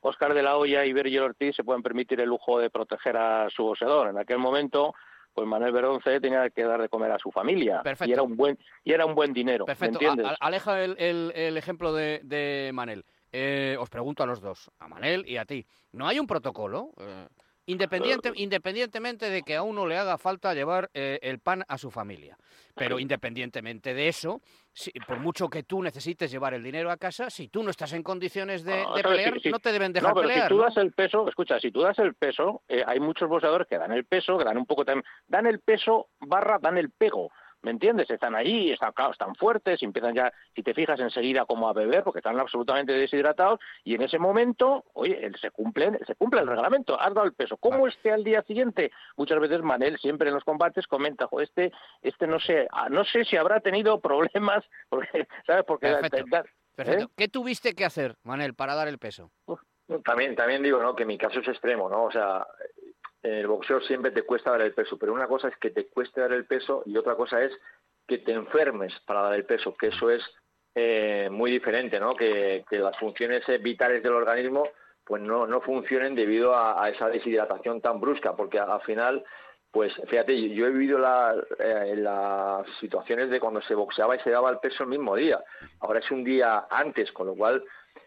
Óscar de la Hoya y Virgil Ortiz se pueden permitir el lujo de proteger a su boxeador. En aquel momento, pues Manuel Beronce tenía que dar de comer a su familia Perfecto. y era un buen y era un buen dinero. ¿me Perfecto. entiendes? A- a- aleja el, el- el ejemplo de, de Manel. Eh, os pregunto a los dos, a Manel y a ti. ¿No hay un protocolo? Eh, independiente, independientemente de que a uno le haga falta llevar eh, el pan a su familia. Pero independientemente de eso, si- por mucho que tú necesites llevar el dinero a casa, si tú no estás en condiciones de, No, de ¿sabes? pelear, Si- si- no te deben dejar no, pero pelear. si tú ¿no? das el peso, escucha, si tú das el peso, eh, hay muchos boxeadores que dan el peso, que dan un poco también, dan el peso barra dan el pego. ¿Me entiendes? Están allí, están, claro, están fuertes, empiezan ya, si te fijas enseguida como a beber, porque están absolutamente deshidratados, y en ese momento, oye, se cumple, se cumple el reglamento, has dado el peso. ¿Cómo esté al día siguiente? Muchas veces Manel siempre en los combates comenta, "Jo, este, este no sé, ah, no sé si habrá tenido problemas, porque, ¿sabes? Porque Perfecto. da- da- Perfecto. ¿eh? ¿Qué tuviste que hacer, Manel, para dar el peso? También, también digo, ¿no? Que mi caso es extremo, ¿no? O sea, el boxeo siempre te cuesta dar el peso, pero una cosa es que te cueste dar el peso y otra cosa es que te enfermes para dar el peso, que eso es eh, muy diferente, ¿no? Que, las funciones vitales del organismo pues no, no funcionen debido a, a esa deshidratación tan brusca, porque a- al final, pues fíjate, yo he vivido la- eh, las situaciones de cuando se boxeaba y se daba el peso el mismo día. Ahora es un día antes, con lo cual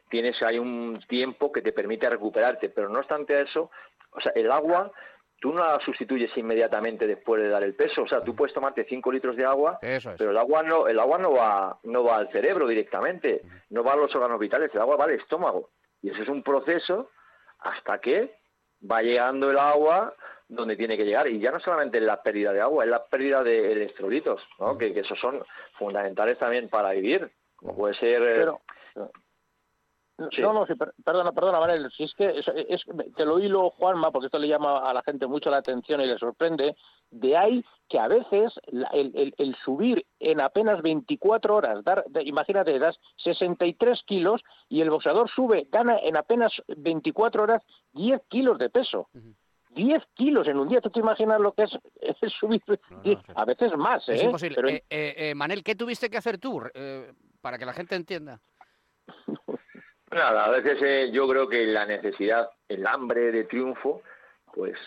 tienes ahí un tiempo que te permite recuperarte, pero no obstante eso, o sea, el agua tú no la sustituyes inmediatamente después de dar el peso, o sea, tú puedes tomarte 5 litros de agua, pero el agua no el agua no va no va al cerebro directamente, no va a los órganos vitales, el agua va al estómago. Y eso es un proceso hasta que va llegando el agua donde tiene que llegar. Y ya no solamente es la pérdida de agua, es la pérdida de electrolitos, ¿no? que, que esos son fundamentales también para vivir, como puede ser eh, Pero- Sí. No, no, sí, perdona, perdona, Manel. Si es que es, es- te lo hilo, Juanma, porque esto le llama a la gente mucho la atención y le sorprende. De ahí que a veces el, el- el subir en apenas 24 horas, dar, imagínate, das 63 kilos y el boxeador sube, gana en apenas 24 horas 10 kilos de peso. 10 kilos en un día, ¿tú te imaginas lo que es, es subir? 10? a veces más, ¿eh? Es imposible. Pero- Eh, eh, eh, Manel, ¿qué tuviste que hacer tú eh, para que la gente entienda? Nada, a veces eh, yo creo que la necesidad, el hambre de triunfo, pues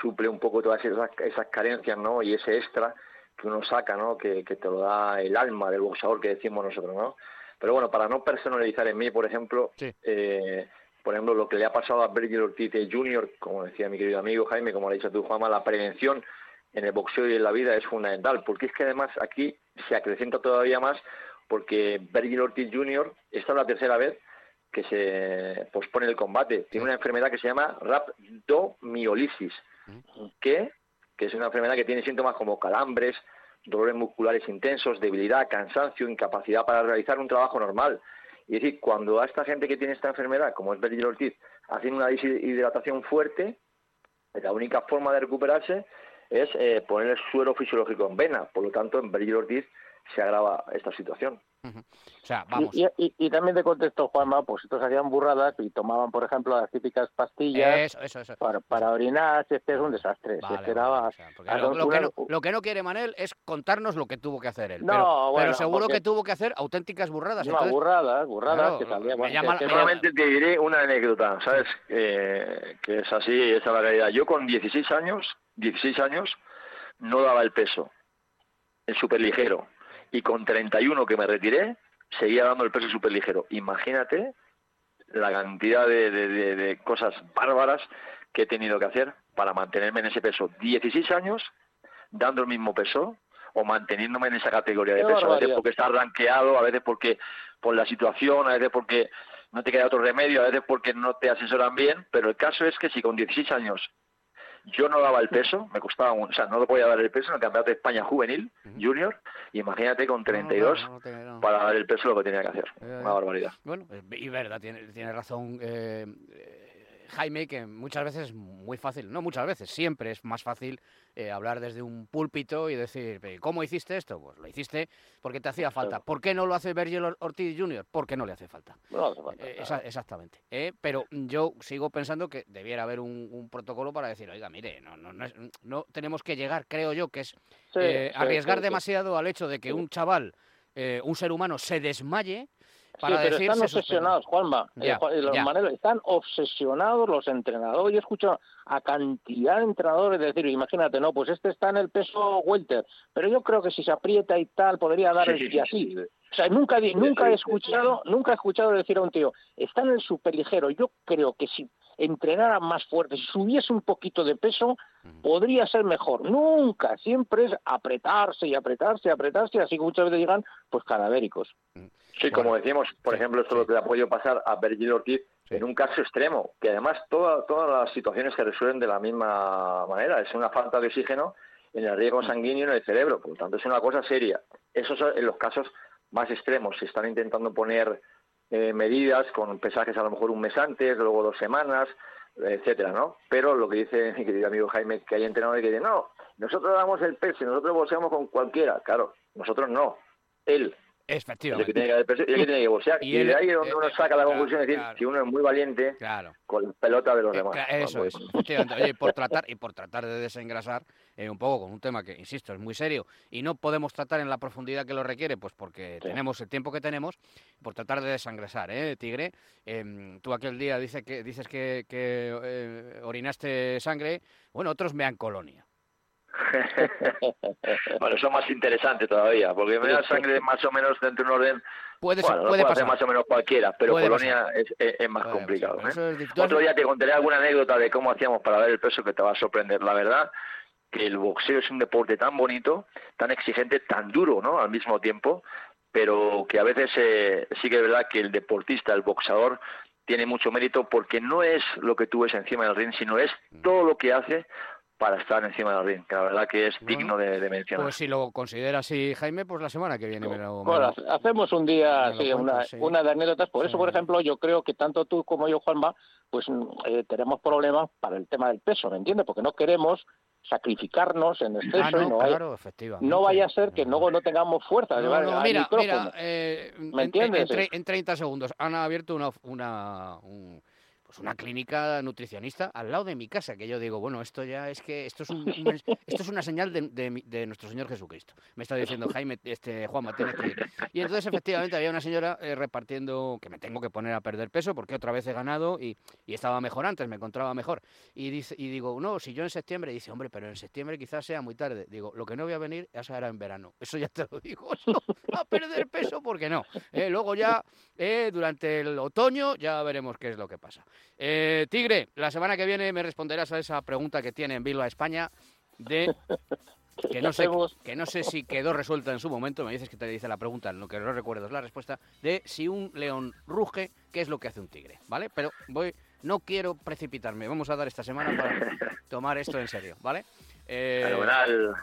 suple un poco todas esas, esas carencias, ¿no? Y ese extra que uno saca, ¿no? Que, que te lo da el alma del boxeador que decimos nosotros, ¿no? Pero bueno, para no personalizar en mí, por ejemplo, eh, por ejemplo, lo que le ha pasado a Virgil Ortiz Jr., como decía mi querido amigo Jaime, como le ha dicho tú, Juanma, la prevención en el boxeo y en la vida es fundamental, porque es que además aquí se acrecenta todavía más, porque Virgil Ortiz Jr. esta es la tercera vez que se pospone el combate. Tiene una enfermedad que se llama rhabdomiolisis, que, que es una enfermedad que tiene síntomas como calambres, dolores musculares intensos, debilidad, cansancio, incapacidad para realizar un trabajo normal. Y es decir, cuando a esta gente que tiene esta enfermedad, como es Virgil Ortiz, hacen una deshidratación fuerte, la única forma de recuperarse es eh, poner el suero fisiológico en vena. Por lo tanto, en Virgil Ortiz se agrava esta situación. O sea, Y, y- y- y también te contestó Juanma, pues estos hacían burradas y tomaban, por ejemplo, las típicas pastillas Eso, eso, eso. Para, para orinar, si este es un desastre. si Vale, era- Porque a- lo, que no, lo que no quiere Manel es contarnos lo que tuvo que hacer él. No, pero, bueno, pero seguro porque- que tuvo que hacer auténticas burradas. No, entonces- burradas, burradas Claro, que salían. me llama- que- me que- Solamente te diré una anécdota, ¿sabes? Eh, que es así, esa es la realidad. Yo con 16 años, 16 años, no daba el peso, el superligero. Y con 31 que me retiré, seguía dando el peso superligero. Imagínate la cantidad de, de- de- de cosas bárbaras que he tenido que hacer para mantenerme en ese peso. 16 años dando el mismo peso o manteniéndome en esa categoría de Qué peso. A veces porque estás ranqueado, a veces porque por la situación, a veces porque no te queda otro remedio, a veces porque no te asesoran bien, pero el caso es que si con 16 años Yo no daba el peso, me costaba, un- o sea, no lo podía dar el peso en el Campeonato de España Juvenil, Junior, imagínate con 32 no, no, no. para dar el peso lo que tenía que hacer. Eh, Una barbaridad. Bueno, es- y verdad, tiene, tiene razón eh, eh, Jaime, que muchas veces es muy fácil, no muchas veces, siempre es más fácil eh, hablar desde un púlpito y decir, "Pero, ¿cómo hiciste esto? Pues lo hiciste porque te hacía falta. ¿Por qué no lo hace Virgil Or- Ortiz Jr.? Porque no le hace falta. No hace falta, Eh, exactamente. Eh, pero yo sigo pensando que debiera haber un, un protocolo para decir, oiga, mire, no, no, no, es- no tenemos que llegar, creo yo, que es Sí, eh, sí, arriesgar sí, demasiado al hecho de que un chaval, un ser humano, se desmaye para sí, pero decir están obsesionados, Juanma. eh, los ya. Manelo, están obsesionados los entrenadores. Yo escucho a cantidad de entrenadores decir, imagínate, no, pues este está en el peso welter, pero yo creo que si se aprieta y tal podría dar el sí, y sí, así. sí. O sea, nunca, nunca he escuchado, nunca he escuchado decir a un tío, está en el superligero. Yo creo que si entrenara más fuerte, si subiese un poquito de peso, podría ser mejor. Nunca, siempre es apretarse y apretarse y apretarse, así que muchas veces llegan pues cadavéricos. Sí, como decíamos, por ejemplo, esto lo que le ha podido pasar a Virgil Ortiz en un caso extremo, que además toda- todas las situaciones se resuelven de la misma manera. Es una falta de oxígeno en el riego sanguíneo en el cerebro, por lo tanto es una cosa seria. Esos son en los casos más extremos. Se están intentando poner eh, medidas con pesajes a lo mejor un mes antes, luego dos semanas, etcétera, ¿no? Pero lo que dice mi querido amigo Jaime, que hay entrenadores que dicen, no, nosotros damos el peso, nosotros boxeamos con cualquiera. Claro, nosotros no. Él, el Efectivamente. que tiene que dar el y el que tiene que boxear. Y Y, él- de ahí es donde eh, uno eh, saca la conclusión de decir claro. que uno es muy valiente Claro. con la pelota de los Eh, demás. Eso Pues, es, efectivamente. Oye, y por tratar, y por tratar de desengrasar eh, un poco con un tema que, insisto, es muy serio y no podemos tratar en la profundidad que lo requiere, pues porque tenemos el tiempo que tenemos, por tratar de desengrasar, ¿eh, Tigre? Em, tú aquel día dice que, dices que, que, eh, orinaste sangre, bueno, otros mean colonia. bueno, eso es más interesante todavía, porque me da sangre más o menos dentro de un orden. Puede, bueno, puede hacer pasar. más o menos cualquiera, pero Puede Colonia es, es- es más Puede complicado. ¿eh? es Otro día te contaré alguna anécdota de cómo hacíamos para ver el peso que te va a sorprender. La verdad que el boxeo es un deporte tan bonito, tan exigente, tan duro, ¿no? Al mismo tiempo, pero que a veces eh, sí que es verdad que el deportista, el boxeador, tiene mucho mérito porque no es lo que tú ves encima del ring, sino es Mm. todo lo que hace para estar encima del ring, que la verdad que es digno de, de mencionar. Pues si lo considera así, Jaime, pues la semana que viene me lo... me Bueno, lo- hacemos un día, sí, cuentas, una, sí. una de anécdotas. Por Sí. eso, por ejemplo, yo creo que tanto tú como yo, Juanma, pues mm, eh, tenemos problemas para el tema del peso, ¿me entiendes? Porque no queremos sacrificarnos en exceso Ah, no, y no, hay- claro, efectivamente. no vaya a ser que luego no tengamos fuerza de No, no, mira, mira, eh, ¿Me en- entiendes? En, tre- en 30 segundos han abierto una, una, un- pues una clínica nutricionista al lado de mi casa, que yo digo, bueno, esto ya es que esto es, un- esto es una señal de, de de nuestro Señor Jesucristo. Me está diciendo Jaime, este Juanma, tienes que ir. Y entonces efectivamente había una señora eh, repartiendo que me tengo que poner a perder peso porque otra vez he ganado y, y estaba mejor antes, me encontraba mejor. Y dice y digo, no, si yo en septiembre, dice, hombre, pero en septiembre quizás sea muy tarde. Digo, lo que no voy a venir, esa era en verano. Eso ya te lo digo. No, a perder peso, porque no. Eh, luego ya, eh, durante el otoño, ya veremos qué es lo que pasa. Eh, Tigre, la semana que viene me responderás a esa pregunta que tiene en Bilbao España de que no, sé, que no sé si quedó resuelta en su momento, me dices que te dice la pregunta, lo que no recuerdo es la respuesta, de si un león ruge, ¿qué es lo que hace un tigre? ¿Vale? Pero voy, no quiero precipitarme, vamos a dar esta semana para tomar esto en serio, ¿vale? Eh.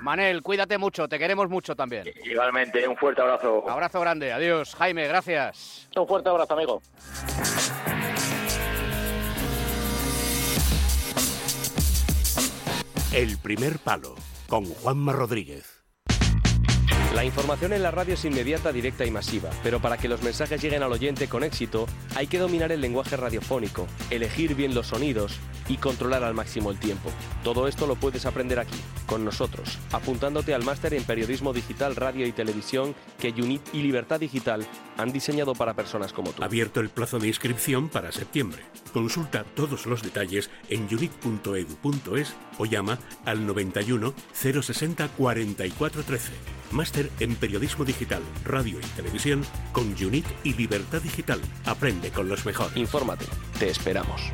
Manel, cuídate mucho, te queremos mucho también. Igualmente, un fuerte abrazo. Abrazo grande, adiós. Jaime, gracias. Un fuerte abrazo, amigo. El primer palo con Juanma Rodríguez. La información en la radio es inmediata, directa y masiva, pero para que los mensajes lleguen al oyente con éxito, hay que dominar el lenguaje radiofónico, elegir bien los sonidos y controlar al máximo el tiempo. Todo esto lo puedes aprender aquí, con nosotros, apuntándote al máster en periodismo digital, radio y televisión que Unit y Libertad Digital han diseñado para personas como tú. Abierto el plazo de inscripción para septiembre. Consulta todos los detalles en unit.edu.es o llama al 91 060 4413. Máster en periodismo digital, radio y televisión con Unit y Libertad Digital. Aprende con los mejores. Infórmate, te esperamos.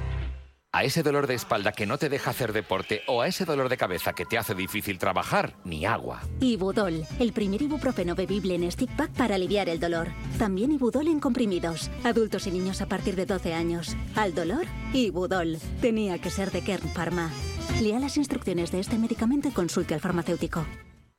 A ese dolor de espalda que no te deja hacer deporte o a ese dolor de cabeza que te hace difícil trabajar, ni agua. Ibudol, el primer ibuprofeno bebible en stick pack para aliviar el dolor. También Ibudol en comprimidos. Adultos y niños a partir de 12 años. Al dolor, Ibudol. Tenía que ser de Kern Pharma. Lea las instrucciones de este medicamento y consulte al farmacéutico.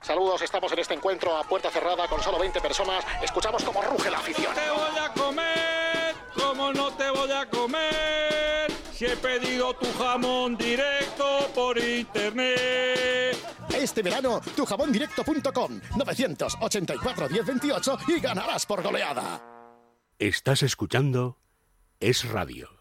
Saludos, estamos en este encuentro a puerta cerrada con solo 20 personas. Escuchamos cómo ruge la afición. te voy a comer? ¿Cómo no te voy a comer? Si he pedido tu jamón directo por internet. Este verano, tujamondirecto.com 984 1028 y ganarás por goleada. Estás escuchando Es Radio.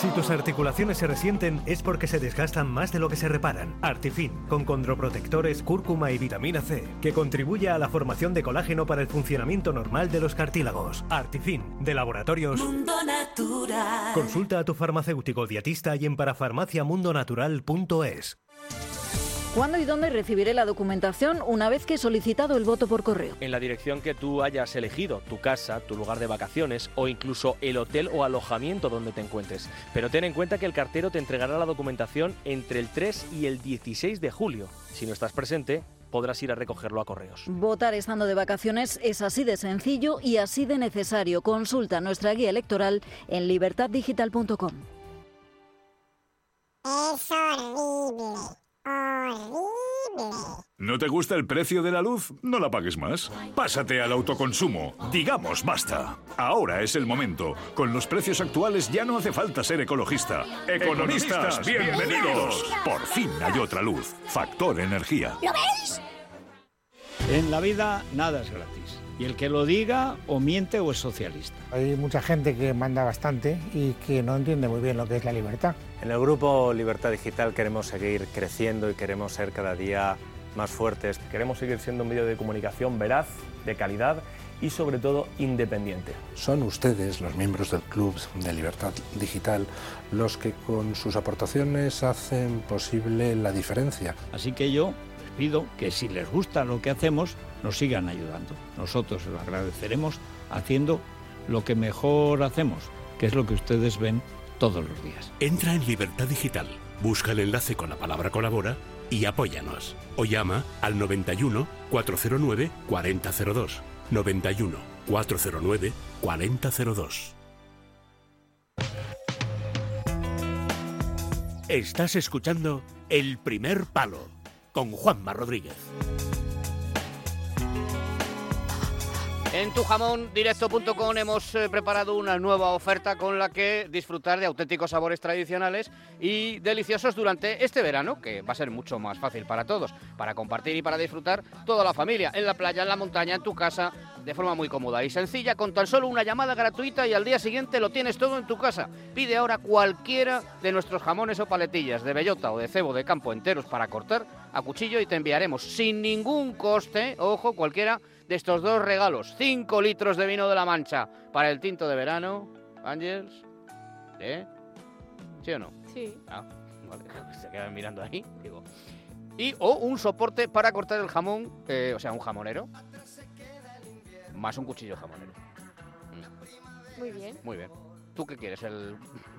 Si tus articulaciones se resienten es porque se desgastan más de lo que se reparan. Artifin, con condroprotectores, cúrcuma y vitamina C, que contribuye a la formación de colágeno para el funcionamiento normal de los cartílagos. Artifin, de laboratorios. Mundo Natural. Consulta a tu farmacéutico dietista y en parafarmaciamundonatural.es. ¿Cuándo y dónde recibiré la documentación una vez que he solicitado el voto por correo? En la dirección que tú hayas elegido, tu casa, tu lugar de vacaciones o incluso el hotel o alojamiento donde te encuentres. Pero ten en cuenta que el cartero te entregará la documentación entre el 3 y el 16 de julio. Si no estás presente, podrás ir a recogerlo a correos. Votar estando de vacaciones es así de sencillo y así de necesario. Consulta nuestra guía electoral en libertaddigital.com. Es horrible. Horrible. ¿No te gusta el precio de la luz? No la pagues más. Pásate al autoconsumo. Digamos basta. Ahora es el momento. Con los precios actuales ya no hace falta ser ecologista. Economistas, bienvenidos. Por fin hay otra luz. Factor energía. ¿Lo veis? En la vida nada es gratis. Y el que lo diga o miente o es socialista. Hay mucha gente que manda bastante y que no entiende muy bien lo que es la libertad. En el grupo Libertad Digital queremos seguir creciendo y queremos ser cada día más fuertes. Queremos seguir siendo un medio de comunicación veraz, de calidad y sobre todo independiente. Son ustedes, los miembros del Club de Libertad Digital, los que con sus aportaciones hacen posible la diferencia. Así que yo les pido que si les gusta lo que hacemos, nos sigan ayudando. Nosotros lo agradeceremos haciendo lo que mejor hacemos, que es lo que ustedes ven todos los días. Entra en Libertad Digital, busca el enlace con la palabra colabora y apóyanos. O llama al 91 409 4002. 91 409 4002. Estás escuchando El Primer Palo con Juanma Rodríguez. En tujamondirecto.com hemos eh, preparado una nueva oferta con la que disfrutar de auténticos sabores tradicionales y deliciosos durante este verano, que va a ser mucho más fácil para todos, para compartir y para disfrutar toda la familia, en la playa, en la montaña, en tu casa, de forma muy cómoda y sencilla, con tan solo una llamada gratuita y al día siguiente lo tienes todo en tu casa. Pide ahora cualquiera de nuestros jamones o paletillas de bellota o de cebo de campo enteros para cortar a cuchillo y te enviaremos sin ningún coste, ojo, cualquiera de estos dos regalos. 5 litros de vino de la Mancha para el tinto de verano. Ángels. ¿Eh? ¿Sí o no? Sí. Ah, vale. Se quedan mirando ahí. Digo. Y o un soporte para cortar el jamón, eh, o sea, un jamonero. Más un cuchillo jamonero. Muy bien. Muy bien. ¿Tú qué quieres? ¿El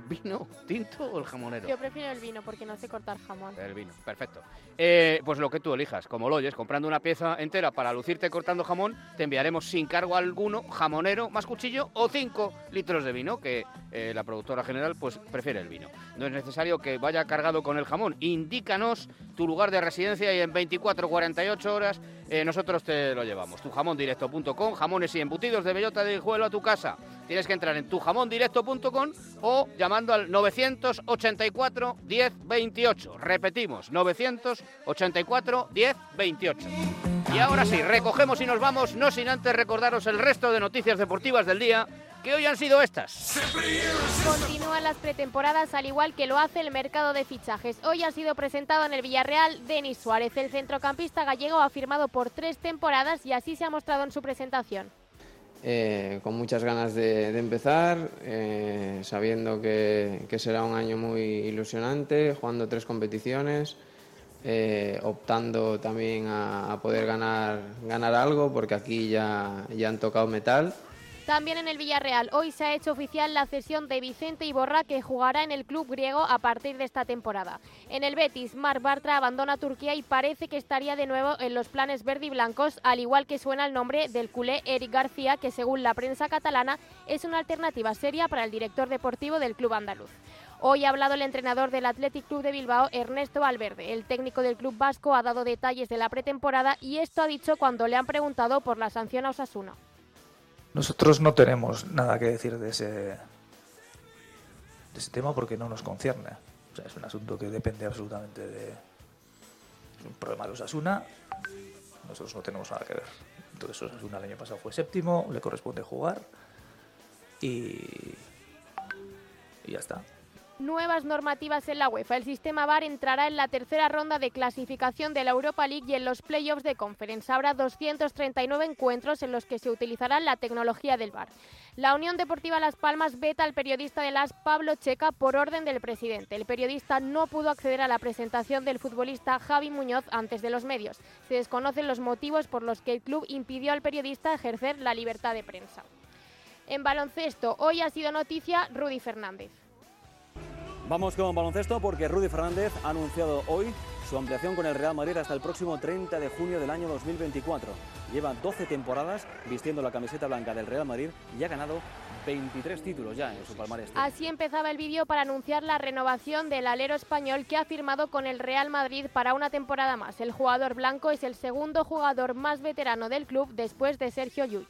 vino tinto o el jamonero? Yo prefiero el vino porque no sé cortar jamón. El vino, perfecto. Eh, pues lo que tú elijas, como lo oyes, comprando una pieza entera para lucirte cortando jamón, te enviaremos sin cargo alguno jamonero más cuchillo o 5 litros de vino, que eh, la productora general pues prefiere el vino. No es necesario que vaya cargado con el jamón. Indícanos tu lugar de residencia y en 24 48 horas eh, nosotros te lo llevamos. Tujamondirecto.com, jamones y embutidos de bellota de hijuelo a tu casa. Tienes que entrar en tujamondirecto.com o llamando al 984 10 28. Repetimos, 984 10 28. Y ahora sí, recogemos y nos vamos, no sin antes recordaros el resto de noticias deportivas del día, que hoy han sido estas. Continúan las pretemporadas al igual que lo hace el mercado de fichajes. Hoy ha sido presentado en el Villarreal Denis Suárez. El centrocampista gallego ha firmado por tres temporadas y así se ha mostrado en su presentación. Eh, con muchas ganas de, de empezar, eh, sabiendo que, que será un año muy ilusionante, jugando tres competiciones, eh, optando también a, a poder ganar, ganar algo, porque aquí ya, ya han tocado metal. También en el Villarreal, hoy se ha hecho oficial la cesión de Vicente Iborra, que jugará en el club griego a partir de esta temporada. En el Betis, Marc Bartra abandona Turquía y parece que estaría de nuevo en los planes verde y blancos, al igual que suena el nombre del culé Eric García, que según la prensa catalana es una alternativa seria para el director deportivo del club andaluz. Hoy ha hablado el entrenador del Athletic Club de Bilbao, Ernesto Valverde. El técnico del club vasco ha dado detalles de la pretemporada y esto ha dicho cuando le han preguntado por la sanción a Osasuna. Nosotros no tenemos nada que decir de ese, de ese tema porque no nos concierne. O sea, es un asunto que depende absolutamente de es un problema de Osasuna. Nosotros no tenemos nada que ver. Entonces Osasuna el año pasado fue séptimo, le corresponde jugar y, y ya está nuevas normativas en la UEFA. El sistema VAR entrará en la tercera ronda de clasificación de la Europa League y en los playoffs de conferencia. Habrá 239 encuentros en los que se utilizará la tecnología del VAR. La Unión Deportiva Las Palmas veta al periodista de las Pablo Checa por orden del presidente. El periodista no pudo acceder a la presentación del futbolista Javi Muñoz antes de los medios. Se desconocen los motivos por los que el club impidió al periodista ejercer la libertad de prensa. En baloncesto, hoy ha sido noticia Rudy Fernández. Vamos con baloncesto porque Rudy Fernández ha anunciado hoy su ampliación con el Real Madrid hasta el próximo 30 de junio del año 2024. Lleva 12 temporadas vistiendo la camiseta blanca del Real Madrid y ha ganado 23 títulos ya en su palmarés. Así empezaba el vídeo para anunciar la renovación del alero español que ha firmado con el Real Madrid para una temporada más. El jugador blanco es el segundo jugador más veterano del club después de Sergio Llull.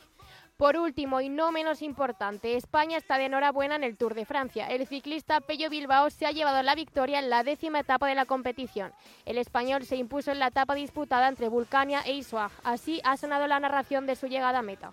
Por último y no menos importante, España está de enhorabuena en el Tour de Francia. El ciclista Pello Bilbao se ha llevado la victoria en la décima etapa de la competición. El español se impuso en la etapa disputada entre Vulcania e Isuag. Así ha sonado la narración de su llegada a meta.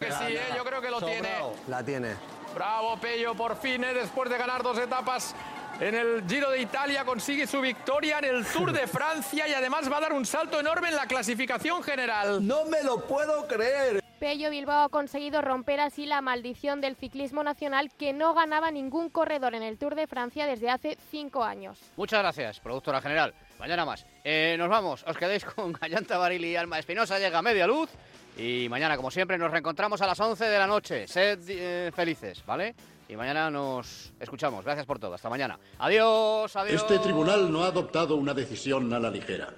Que sí, ¿eh? yo creo que lo tiene. La tiene. Bravo Pello, por fin, ¿eh? después de ganar dos etapas en el Giro de Italia consigue su victoria en el Tour de Francia y además va a dar un salto enorme en la clasificación general. No me lo puedo creer. Pello Bilbao ha conseguido romper así la maldición del ciclismo nacional que no ganaba ningún corredor en el Tour de Francia desde hace cinco años. Muchas gracias, productora general. Mañana más. Eh, nos vamos, os quedéis con Gallanta Barili y Alma Espinosa, llega a media luz. Y mañana, como siempre, nos reencontramos a las 11 de la noche. Sed eh, felices, ¿vale? Y mañana nos escuchamos. Gracias por todo. Hasta mañana. Adiós, adiós. Este tribunal no ha adoptado una decisión a la ligera.